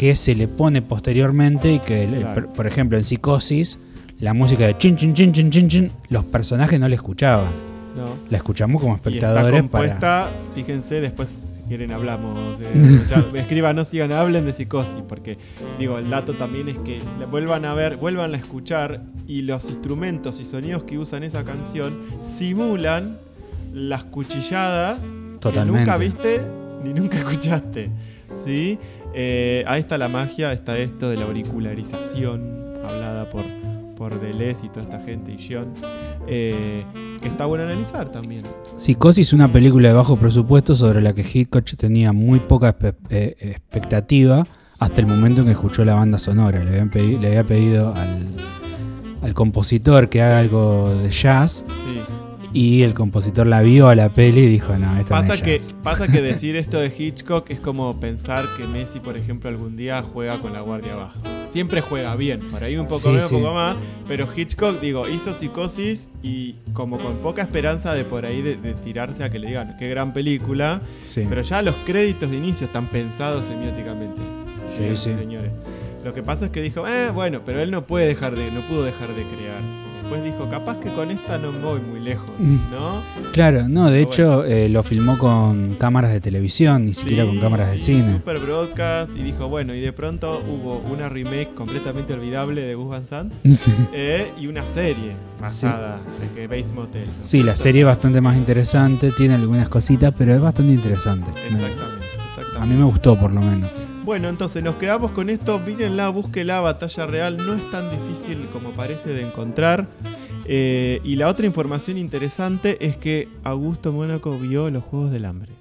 que se le pone posteriormente y que, Claro. por ejemplo, en Psicosis, la música de chin chin chin chin chin chin, los personajes no la escuchaban. ¿no? La escuchamos como Y está espectadores para. compuesta, fíjense, después si quieren hablamos. eh, ya, escriban, sigan, hablen de psicosis, porque digo, el dato también es que vuelvan a ver, vuelvan a escuchar y los instrumentos y sonidos que usan esa canción simulan las cuchilladas Totalmente. que nunca viste ni nunca escuchaste. ¿Sí? Eh, ahí está la magia, está esto de la auricularización hablada por, por Deleuze y toda esta gente y Gion, eh, que está bueno analizar también. Psicosis, una película de bajo presupuesto sobre la que Hitchcock tenía muy poca eh, expectativa hasta el momento en que escuchó la banda sonora. Le, habían pedi- le había pedido al, al compositor que haga algo de jazz Sí. Y el compositor la vio a la peli y dijo, no, esto no Pasa es que, jazz". pasa que decir esto de Hitchcock es como pensar que Messi, por ejemplo, algún día juega con la guardia baja. Siempre juega bien, por ahí un poco Sí, menos, sí. un poco más, pero Hitchcock, digo, hizo psicosis y como con poca esperanza de por ahí de, de tirarse a que le digan, qué gran película, Sí. pero ya los créditos de inicio están pensados semióticamente. Sí, sí. señores. Lo que pasa es que dijo, eh, bueno, pero él no puede dejar de, no pudo dejar de crear. Después dijo, capaz que con esta no voy muy lejos, ¿no? Claro, no, de Pero hecho eh, lo filmó con cámaras de televisión, ni siquiera con cámaras de sí, cine. Super broadcast y dijo, bueno, y de pronto hubo una remake completamente olvidable de Gus Van Sant Sí. eh, y una serie basada de que Bates Motel. ¿no? Sí, la serie es bastante más interesante, tiene algunas cositas, pero es bastante interesante. Me- Exactamente, exactamente. A mí me gustó por lo menos. Bueno, entonces nos quedamos con esto. Mírenla, búsquela, Batalla Real. No es tan difícil como parece de encontrar. Eh, y la otra información interesante es que Augusto Mónaco vio los Juegos del Hambre.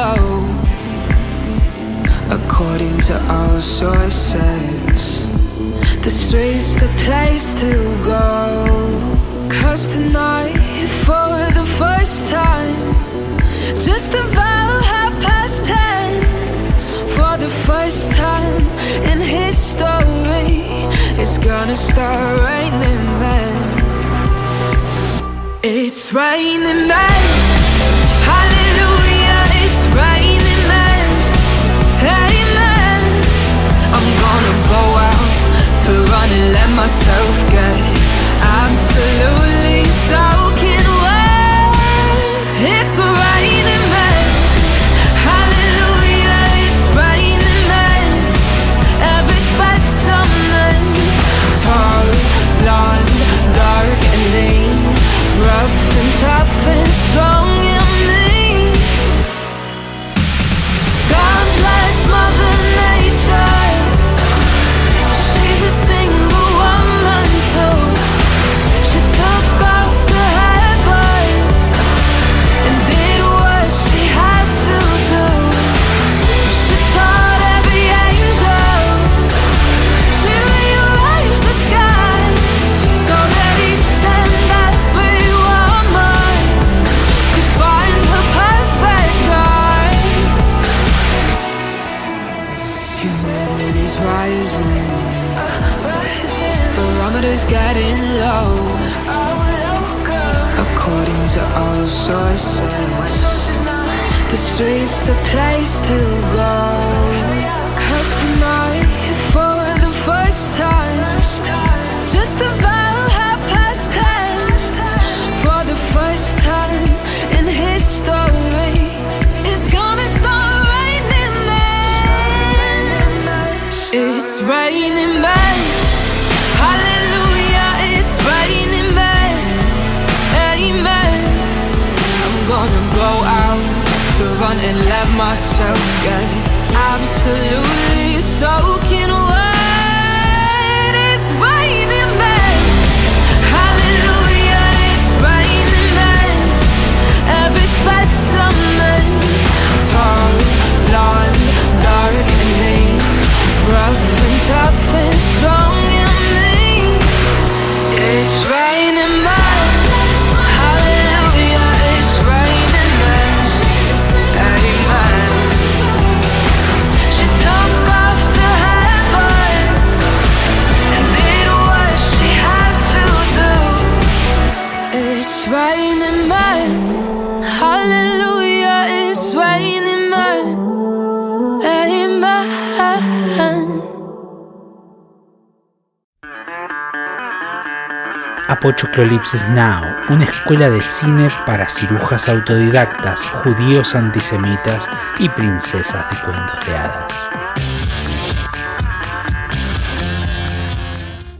Getting low. According to all sources, the street's the place to go. Cause tonight, for the first time, just about half past ten, for the first time in history, it's gonna start raining men. It's raining men. Let myself get absolutely soaking wet. It's raining men. Hallelujah, it's raining men. Every specimen, tall, blonde, dark and lean, rough and tough and strong street's the place to go. Cause tonight, for the first time, just about half past ten, for the first time in history, it's gonna start raining men. It's raining run and let myself get absolutely soaking wet. It's raining. Hallelujah, it's raining. Every tall, dark and and tough and Apochoclolipsis Now, una escuela de cine para cirujas autodidactas, judíos antisemitas y princesas de cuentos de hadas.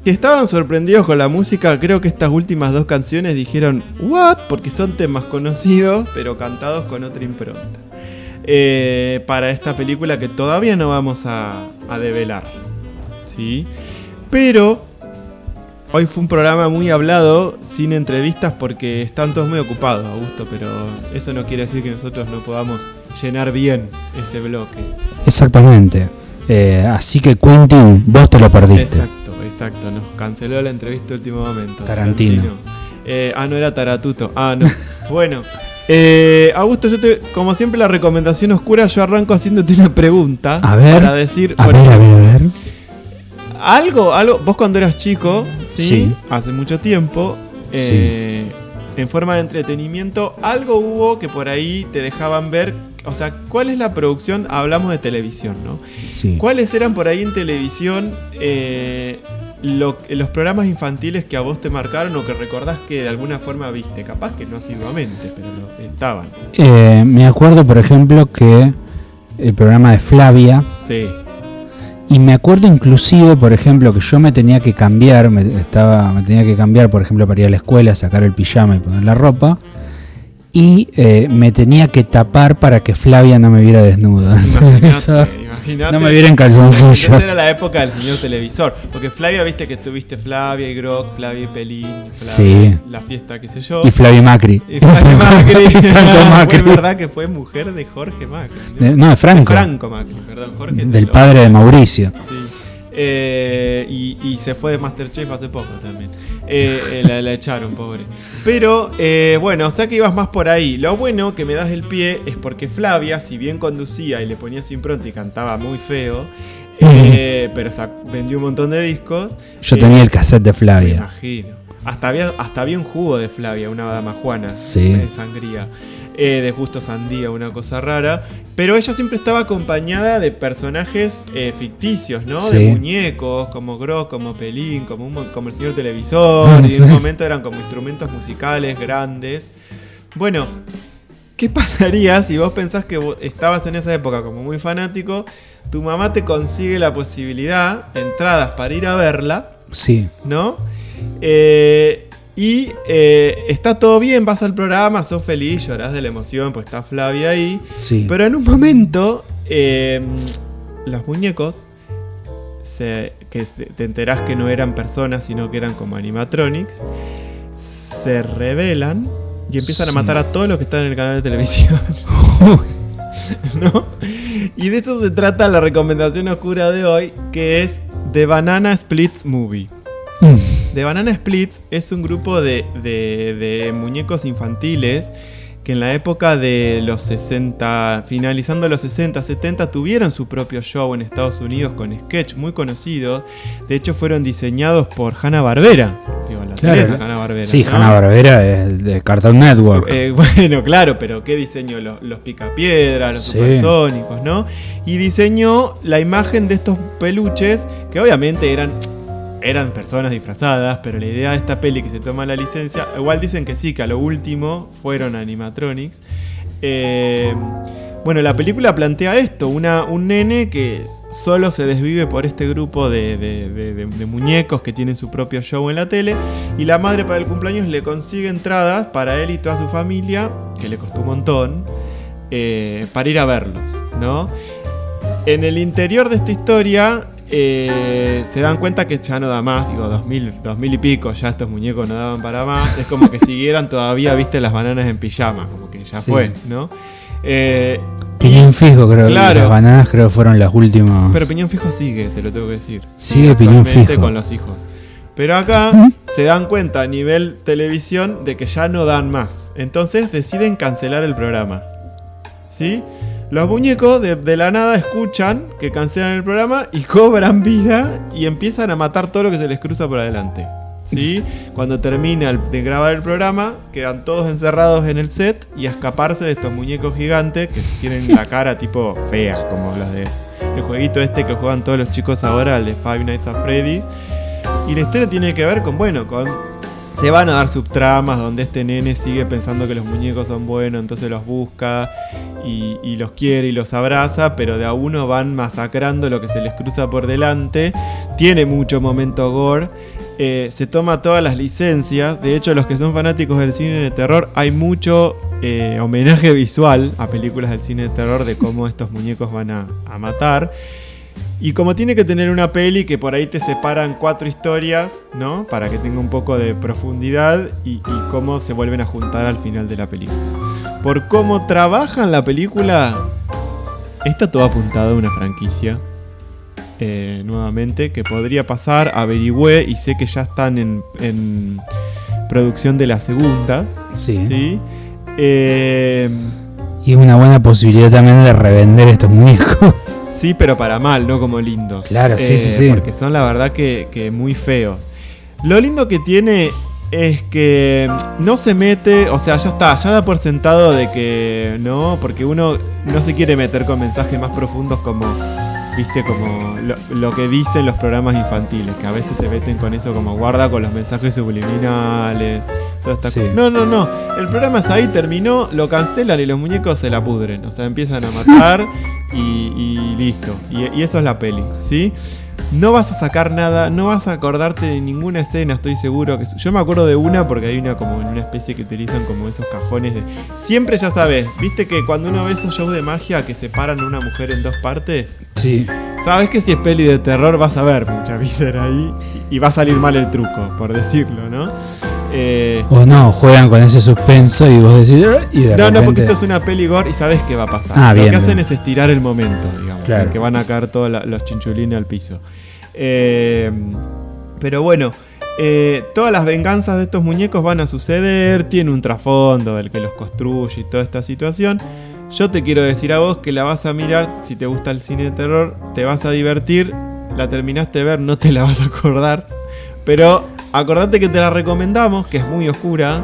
Que estaban sorprendidos con la música, creo que estas últimas dos canciones dijeron, ¿what? Porque son temas conocidos, pero cantados con otra impronta. Eh, para esta película que todavía no vamos a, a develar. ¿Sí? Pero hoy fue un programa muy hablado, sin entrevistas, porque están todos muy ocupados, Augusto, pero eso no quiere decir que nosotros no podamos llenar bien ese bloque. Exactamente. Eh, así que Quentin, vos te lo perdiste. Exacto, exacto. Nos canceló la entrevista último momento. Tarantino. Eh, ah, no era Taratuto. Ah, no. bueno. eh, Augusto, yo te, como siempre la recomendación oscura, yo arranco haciéndote una pregunta. A ver, Para decir, A ver, a ver, a ver. Algo, algo, vos cuando eras chico, ¿sí? Sí. Hace mucho tiempo, eh, en forma de entretenimiento, algo hubo que por ahí te dejaban ver, o sea, ¿cuál es la producción? Hablamos de televisión, ¿no? Sí. ¿Cuáles eran por ahí en televisión eh, lo- los programas infantiles que a vos te marcaron o que recordás que de alguna forma viste? Capaz que no asiduamente, pero lo- estaban. Eh, me acuerdo, por ejemplo, que el programa de Flavia, Sí. Y me acuerdo inclusive, por ejemplo, que yo me tenía que cambiar, me, estaba, me tenía que cambiar, por ejemplo, para ir a la escuela, sacar el pijama y poner la ropa, y eh, me tenía que tapar para que Flavia no me viera desnudo. Eso- Imagínate, Imaginate. No me vieron Esa calzoncillos. era la época del señor televisor. Porque Flavia, viste que tuviste Flavia y Grok, Flavia y Pelín, Flavia, Sí. la fiesta, qué sé yo. Y Flavio Macri. Y Flavia Macri. Y Franco Macri. Fue verdad que fue mujer de Jorge Macri. De- no, de Franco. Franco Macri, perdón. Jorge Del el- padre de Mauricio. Sí. Eh, y, y se fue de Masterchef hace poco también. Eh, eh, la, la echaron, pobre. Pero eh, bueno, o sea que ibas más por ahí. Lo bueno que me das el pie es porque Flavia, si bien conducía y le ponía su impronta y cantaba muy feo, pero vendió un montón de discos. Yo tenía el cassette de Me Flavia. imagino. Hasta había, hasta había un jugo de Flavia, una dama Juana. Sí. De sangría. Eh, de justo sandía, una cosa rara. Pero ella siempre estaba acompañada de personajes eh, ficticios, ¿no? Sí. De muñecos, como Gross, como Pelín, como, un como el señor televisor. Ah, y sí. en un momento eran como instrumentos musicales grandes. Bueno, ¿qué pasaría si vos pensás que vos estabas en esa época como muy fanático? Tu mamá te consigue la posibilidad, entradas para ir a verla. Sí. ¿no? Eh, y eh, está todo bien, vas al programa, sos feliz, llorás de la emoción, pues está Flavia ahí. Sí. Pero en un momento, eh, los muñecos, se- que se- te enterás que no eran personas, sino que eran como animatronics, se revelan y empiezan a matar a todos los que están en el canal de televisión. ¿No? Y de eso se trata la recomendación oscura de hoy, que es The Banana Splits Movie. Mm. The Banana Splits es un grupo de, de- de muñecos infantiles que en la época de los 60, finalizando los 60, 70, tuvieron su propio show en Estados Unidos con sketch muy conocidos. De hecho, fueron diseñados por Hanna Barbera. Digo, la a Hanna Barbera. Sí, ¿no? Hanna Barbera es de Cartoon Network. Eh, bueno, claro, pero ¿qué diseñó? Los, los picapiedras, los Sí. supersónicos, ¿no? Y diseñó la imagen de estos peluches, que obviamente eran, eran personas disfrazadas, pero la idea de esta peli que se toma la licencia, igual dicen que sí, que a lo último fueron animatronics. Eh, bueno, la película plantea esto, una, un nene que solo se desvive por este grupo de, muñecos que tienen su propio show en la tele y la madre para el cumpleaños le consigue entradas para él y toda su familia, que le costó un montón, eh, para ir a verlos, ¿no? En el interior de esta historia eh, se dan cuenta que ya no da más, digo, 2000, 2000 y pico, ya estos muñecos no daban para más, es como que siguieran todavía, viste, las bananas en pijama, como que ya Sí. fue, ¿no? Eh, Piñón fijo, creo que Claro. las bananas creo que fueron las últimas. pero Piñón Fijo sigue, te lo tengo que decir. Sigue Piñón Fijo. con los hijos. Pero acá se dan cuenta a nivel televisión de que ya no dan más. Entonces deciden cancelar el programa. ¿Sí? Los muñecos de, de la nada escuchan que cancelan el programa y cobran vida y empiezan a matar todo lo que se les cruza por adelante. ¿Sí? Cuando termina de grabar el programa, quedan todos encerrados en el set y a escaparse de estos muñecos gigantes que tienen la cara tipo fea, como los de el jueguito este que juegan todos los chicos ahora, el de Five Nights at Freddy's. Y la historia tiene que ver con, bueno, con... Se van a dar subtramas donde este nene sigue pensando que los muñecos son buenos, entonces los busca y, los quiere y los abraza, pero de a uno van masacrando lo que se les cruza por delante. Tiene mucho momento gore. eh, se toma todas las licencias. De hecho, los que son fanáticos del cine de terror, hay mucho eh, homenaje visual a películas del cine de terror de cómo estos muñecos van a matar. Y como tiene que tener una peli que por ahí te separan cuatro historias, ¿no? Para que tenga un poco de profundidad y, y cómo se vuelven a juntar al final de la película. Por cómo trabajan la película, está todo apuntado a una franquicia. eh, nuevamente, que podría pasar, averigüé y sé que ya están en, en producción de la segunda. Sí. ¿sí? Eh, Y es una buena posibilidad también de revender estos muñecos. Sí, pero para mal, no como lindos. Claro, sí, Eh, sí, sí. Porque son la verdad que, que muy feos. Lo lindo que tiene es que no se mete, o sea, ya está, ya da por sentado de que no, porque uno no se quiere meter con mensajes más profundos como, viste, como lo, lo que dicen los programas infantiles, que a veces se meten con eso como guarda con los mensajes subliminales. toda esta Sí. cosa. No, no, no. El programa es ahí, terminó, lo cancelan y los muñecos se la pudren. O sea, empiezan a matar y, y listo. Y, y eso es la peli, ¿sí? No vas a sacar nada, no vas a acordarte de ninguna escena, estoy seguro. que Yo me acuerdo de una porque hay una como en una especie que utilizan como esos cajones de... Siempre ya sabes, viste que cuando uno ve esos shows de magia que separan a una mujer en dos partes, Sí. sabes que si es peli de terror vas a ver mucha víscera ahí y, va a salir mal el truco, por decirlo, ¿no? Eh, O no, juegan con ese suspenso y vos decís. "Ah", Y de no, repente. no, porque esto es una peli gore y sabes qué va a pasar. Ah, Lo bien, que hacen bien. es estirar el momento, digamos, Claro. que van a caer todos los chinchulines al piso. Eh, pero bueno, eh, todas las venganzas de estos muñecos van a suceder, tiene un trasfondo del que los construye y toda esta situación. Yo te quiero decir a vos que la vas a mirar, si te gusta el cine de terror, te vas a divertir, la terminaste de ver, no te la vas a acordar, pero acordate que te la recomendamos, que es muy oscura.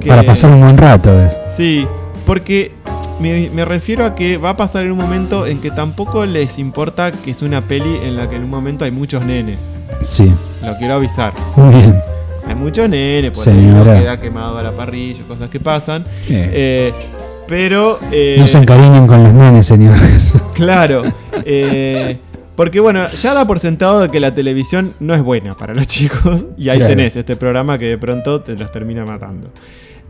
que- Para pasar un buen rato. es. Sí, porque me, me refiero a que va a pasar en un momento en que tampoco les importa que es una peli en la que en un momento hay muchos nenes. Sí. Lo quiero avisar. Muy bien. Hay muchos nenes, por uno queda quemado a la parrilla, cosas que pasan. Eh, Eh, pero... eh, no se encariñen con los nenes, señores. Claro. eh, porque bueno, ya da por sentado de que la televisión no es buena para los chicos. Y ahí Claro. tenés este programa que de pronto te los termina matando.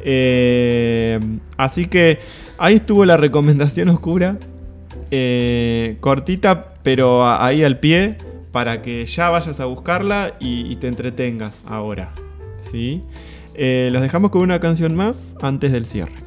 Eh, así que ahí estuvo la recomendación oscura. eh, cortita, pero ahí al pie. Para que ya vayas a buscarla y, y te entretengas ahora. ¿Sí? Eh, los dejamos con una canción más antes del cierre.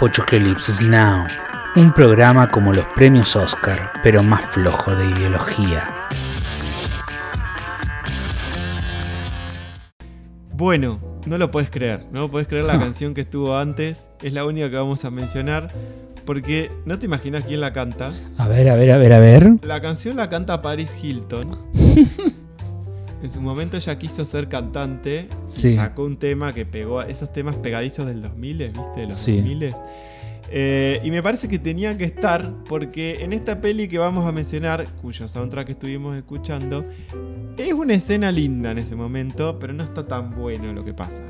Apocalypse Now, un programa como los premios Oscar, pero más flojo de ideología. Bueno, no lo puedes creer, no puedes creer la canción que estuvo antes, es la única que vamos a mencionar, porque no te imaginas quién la canta. A ver, a ver, a ver, a ver. La canción la canta Paris Hilton. en su momento ella quiso ser cantante Sí. y sacó un tema que pegó, esos temas pegadizos del 2000, ¿viste? De los Sí. 2000. Eh, y me parece que tenían que estar porque en esta peli que vamos a mencionar, cuyo soundtrack estuvimos escuchando, es una escena linda en ese momento, pero no está tan bueno lo que pasa.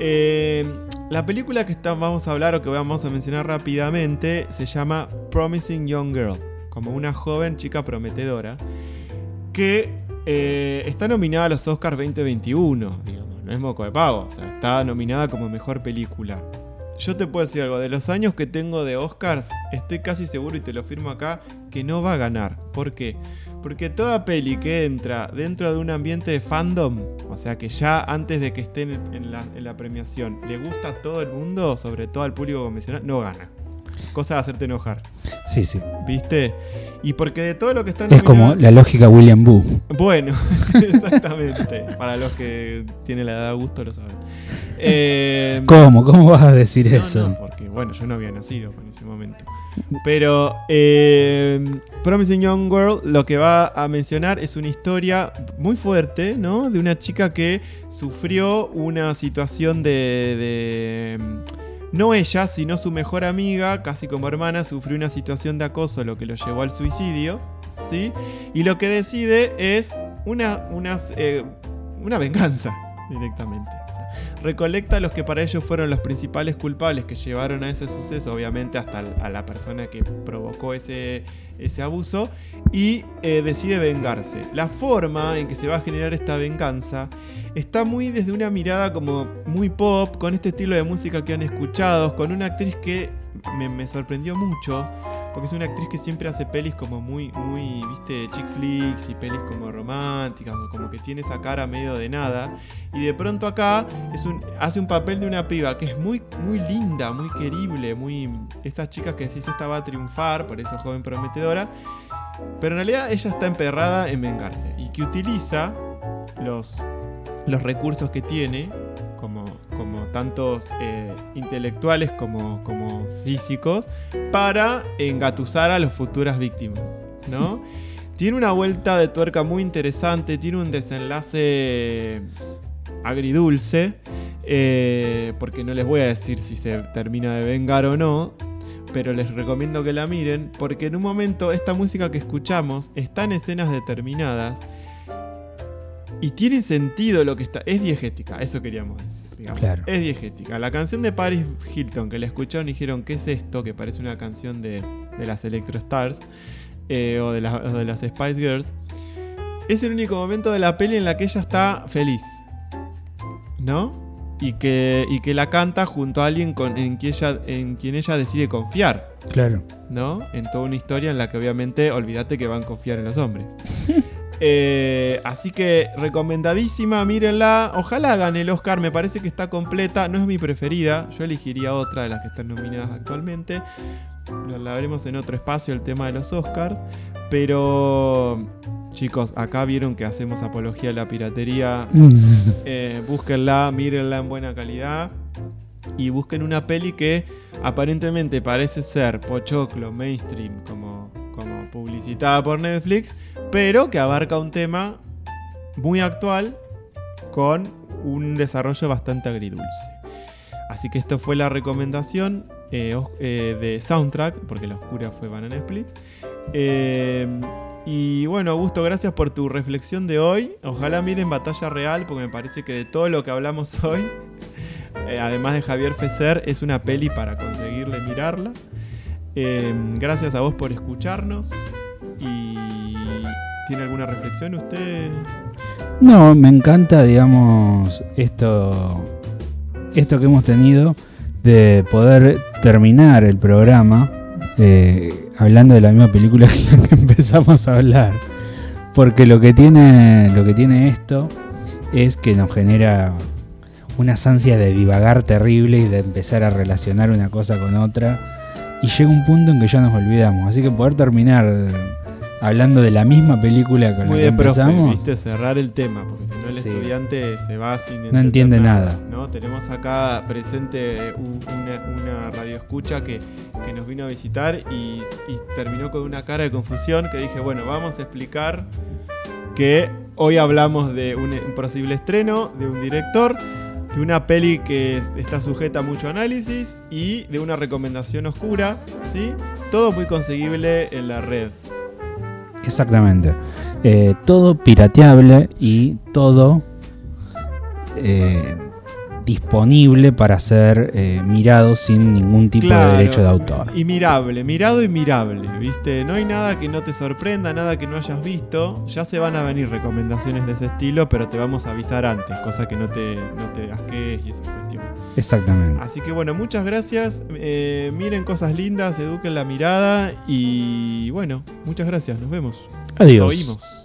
Eh, la película que está- vamos a hablar o que vamos a mencionar rápidamente se llama Promising Young Girl, como una joven chica prometedora, que eh, está nominada a los Oscars 2021, digamos, no es moco de pago, o sea, está nominada como mejor película. Yo te puedo decir algo, de los años que tengo de Oscars, estoy casi seguro y te lo firmo acá, que no va a ganar. ¿Por qué? Porque toda peli que entra dentro de un ambiente de fandom, o sea que ya antes de que esté en, en la, en la premiación, le gusta a todo el mundo, sobre todo al público convencional, no gana. Cosa de hacerte enojar, Sí, sí. ¿viste? Y porque de todo lo que está Es como nominado- la lógica William Boo. bueno, exactamente. Para los que tienen la edad de gusto lo saben. Eh, ¿Cómo? ¿Cómo vas a decir no, eso? no, porque bueno, yo no había nacido en ese momento. Pero eh, Promising Young Girl lo que va a mencionar es una historia muy fuerte, ¿no? De una chica que sufrió una situación de... de- no ella, sino su mejor amiga, casi como hermana, sufrió una situación de acoso, lo que lo llevó al suicidio, ¿sí? Y lo que decide es una, unas, eh, una venganza directamente. Recolecta a los que para ellos fueron los principales culpables que llevaron a ese suceso, obviamente hasta a la persona que provocó ese, ese abuso, y eh, decide vengarse. La forma en que se va a generar esta venganza está muy desde una mirada como muy pop, con este estilo de música que han escuchado, con una actriz que me, sorprendió mucho, porque es una actriz que siempre hace pelis como muy, muy, viste, chick flicks y pelis como románticas, o como que tiene esa cara medio de nada. Y de pronto acá hace un papel de una piba que es muy, muy linda, muy querible, muy. Estas chicas que decís esta va a triunfar, por eso joven prometedora. Pero en realidad ella está emperrada en vengarse. Y que utiliza los, los recursos que tiene, como, como tantos eh, intelectuales como, como físicos, para engatusar a las futuras víctimas. ¿No? Tiene una vuelta de tuerca muy interesante, tiene un desenlace agridulce, eh, porque no les voy a decir si se termina de vengar o no, pero les recomiendo que la miren, porque en un momento esta música que escuchamos está en escenas determinadas y tiene sentido lo que está. Es diegética, eso queríamos decir. digamos. Claro. Es diegética. La canción de Paris Hilton que la escucharon y dijeron, ¿qué es esto? Que parece una canción de, de las Electro Stars eh, o, de la- o de las Spice Girls. Es el único momento de la peli en la que ella está feliz. ¿No? Y que, y que la canta junto a alguien con, en, quien ella, en quien ella decide confiar. Claro. ¿no? En toda una historia en la que obviamente olvídate que van a confiar en los hombres. Eh, así que recomendadísima, mírenla. Ojalá gane el Oscar, me parece que está completa. No es mi preferida, yo elegiría otra de las que están nominadas actualmente. La, la veremos en otro espacio, el tema de los Oscars. Pero chicos, acá vieron que hacemos apología de la piratería. Eh, búsquenla, mírenla en buena calidad. Y busquen una peli que aparentemente parece ser pochoclo, mainstream, como, como publicitada por Netflix, pero que abarca un tema muy actual con un desarrollo bastante agridulce. Así que esto fue la recomendación eh, eh, de soundtrack, porque la oscura fue Banana Splits. Eh, y bueno, Augusto, gracias por tu reflexión de hoy. Ojalá miren Batalla Real, porque me parece que de todo lo que hablamos hoy, además de Javier Fecer, es una peli para conseguirle mirarla. Eh, gracias a vos por escucharnos. Y ¿Tiene alguna reflexión usted? No, me encanta, digamos, esto, esto que hemos tenido de poder terminar el programa eh, hablando de la misma película que la que empezamos a hablar. Porque lo que tiene, lo que tiene esto es que nos genera unas ansias de divagar terrible y de empezar a relacionar una cosa con otra. Y llega un punto en que ya nos olvidamos. Así que poder terminar hablando de la misma película con Muy la que de profe, empezamos. viste, cerrar el tema, porque si no el Sí. estudiante se va sin No entender entiende nada. ¿no? Tenemos acá presente una, una radio escucha que, que nos vino a visitar y, y terminó con una cara de confusión que dije, bueno, vamos a explicar que hoy hablamos de un posible estreno, de un director, de una peli que está sujeta a mucho análisis y de una recomendación oscura, ¿sí? Todo muy conseguible en la red. Exactamente. Eh, todo pirateable y todo eh, disponible para ser eh, mirado sin ningún tipo Claro, de derecho de autor. Y mirable, mirado y mirable, ¿viste? No hay nada que no te sorprenda, nada que no hayas visto. Ya se van a venir recomendaciones de ese estilo, pero te vamos a avisar antes, cosa que no te, no te asques y esa cuestión. Exactamente. Así que bueno, muchas gracias. eh, miren cosas lindas, eduquen la mirada y bueno, muchas gracias. Nos vemos. Adiós. Nos oímos.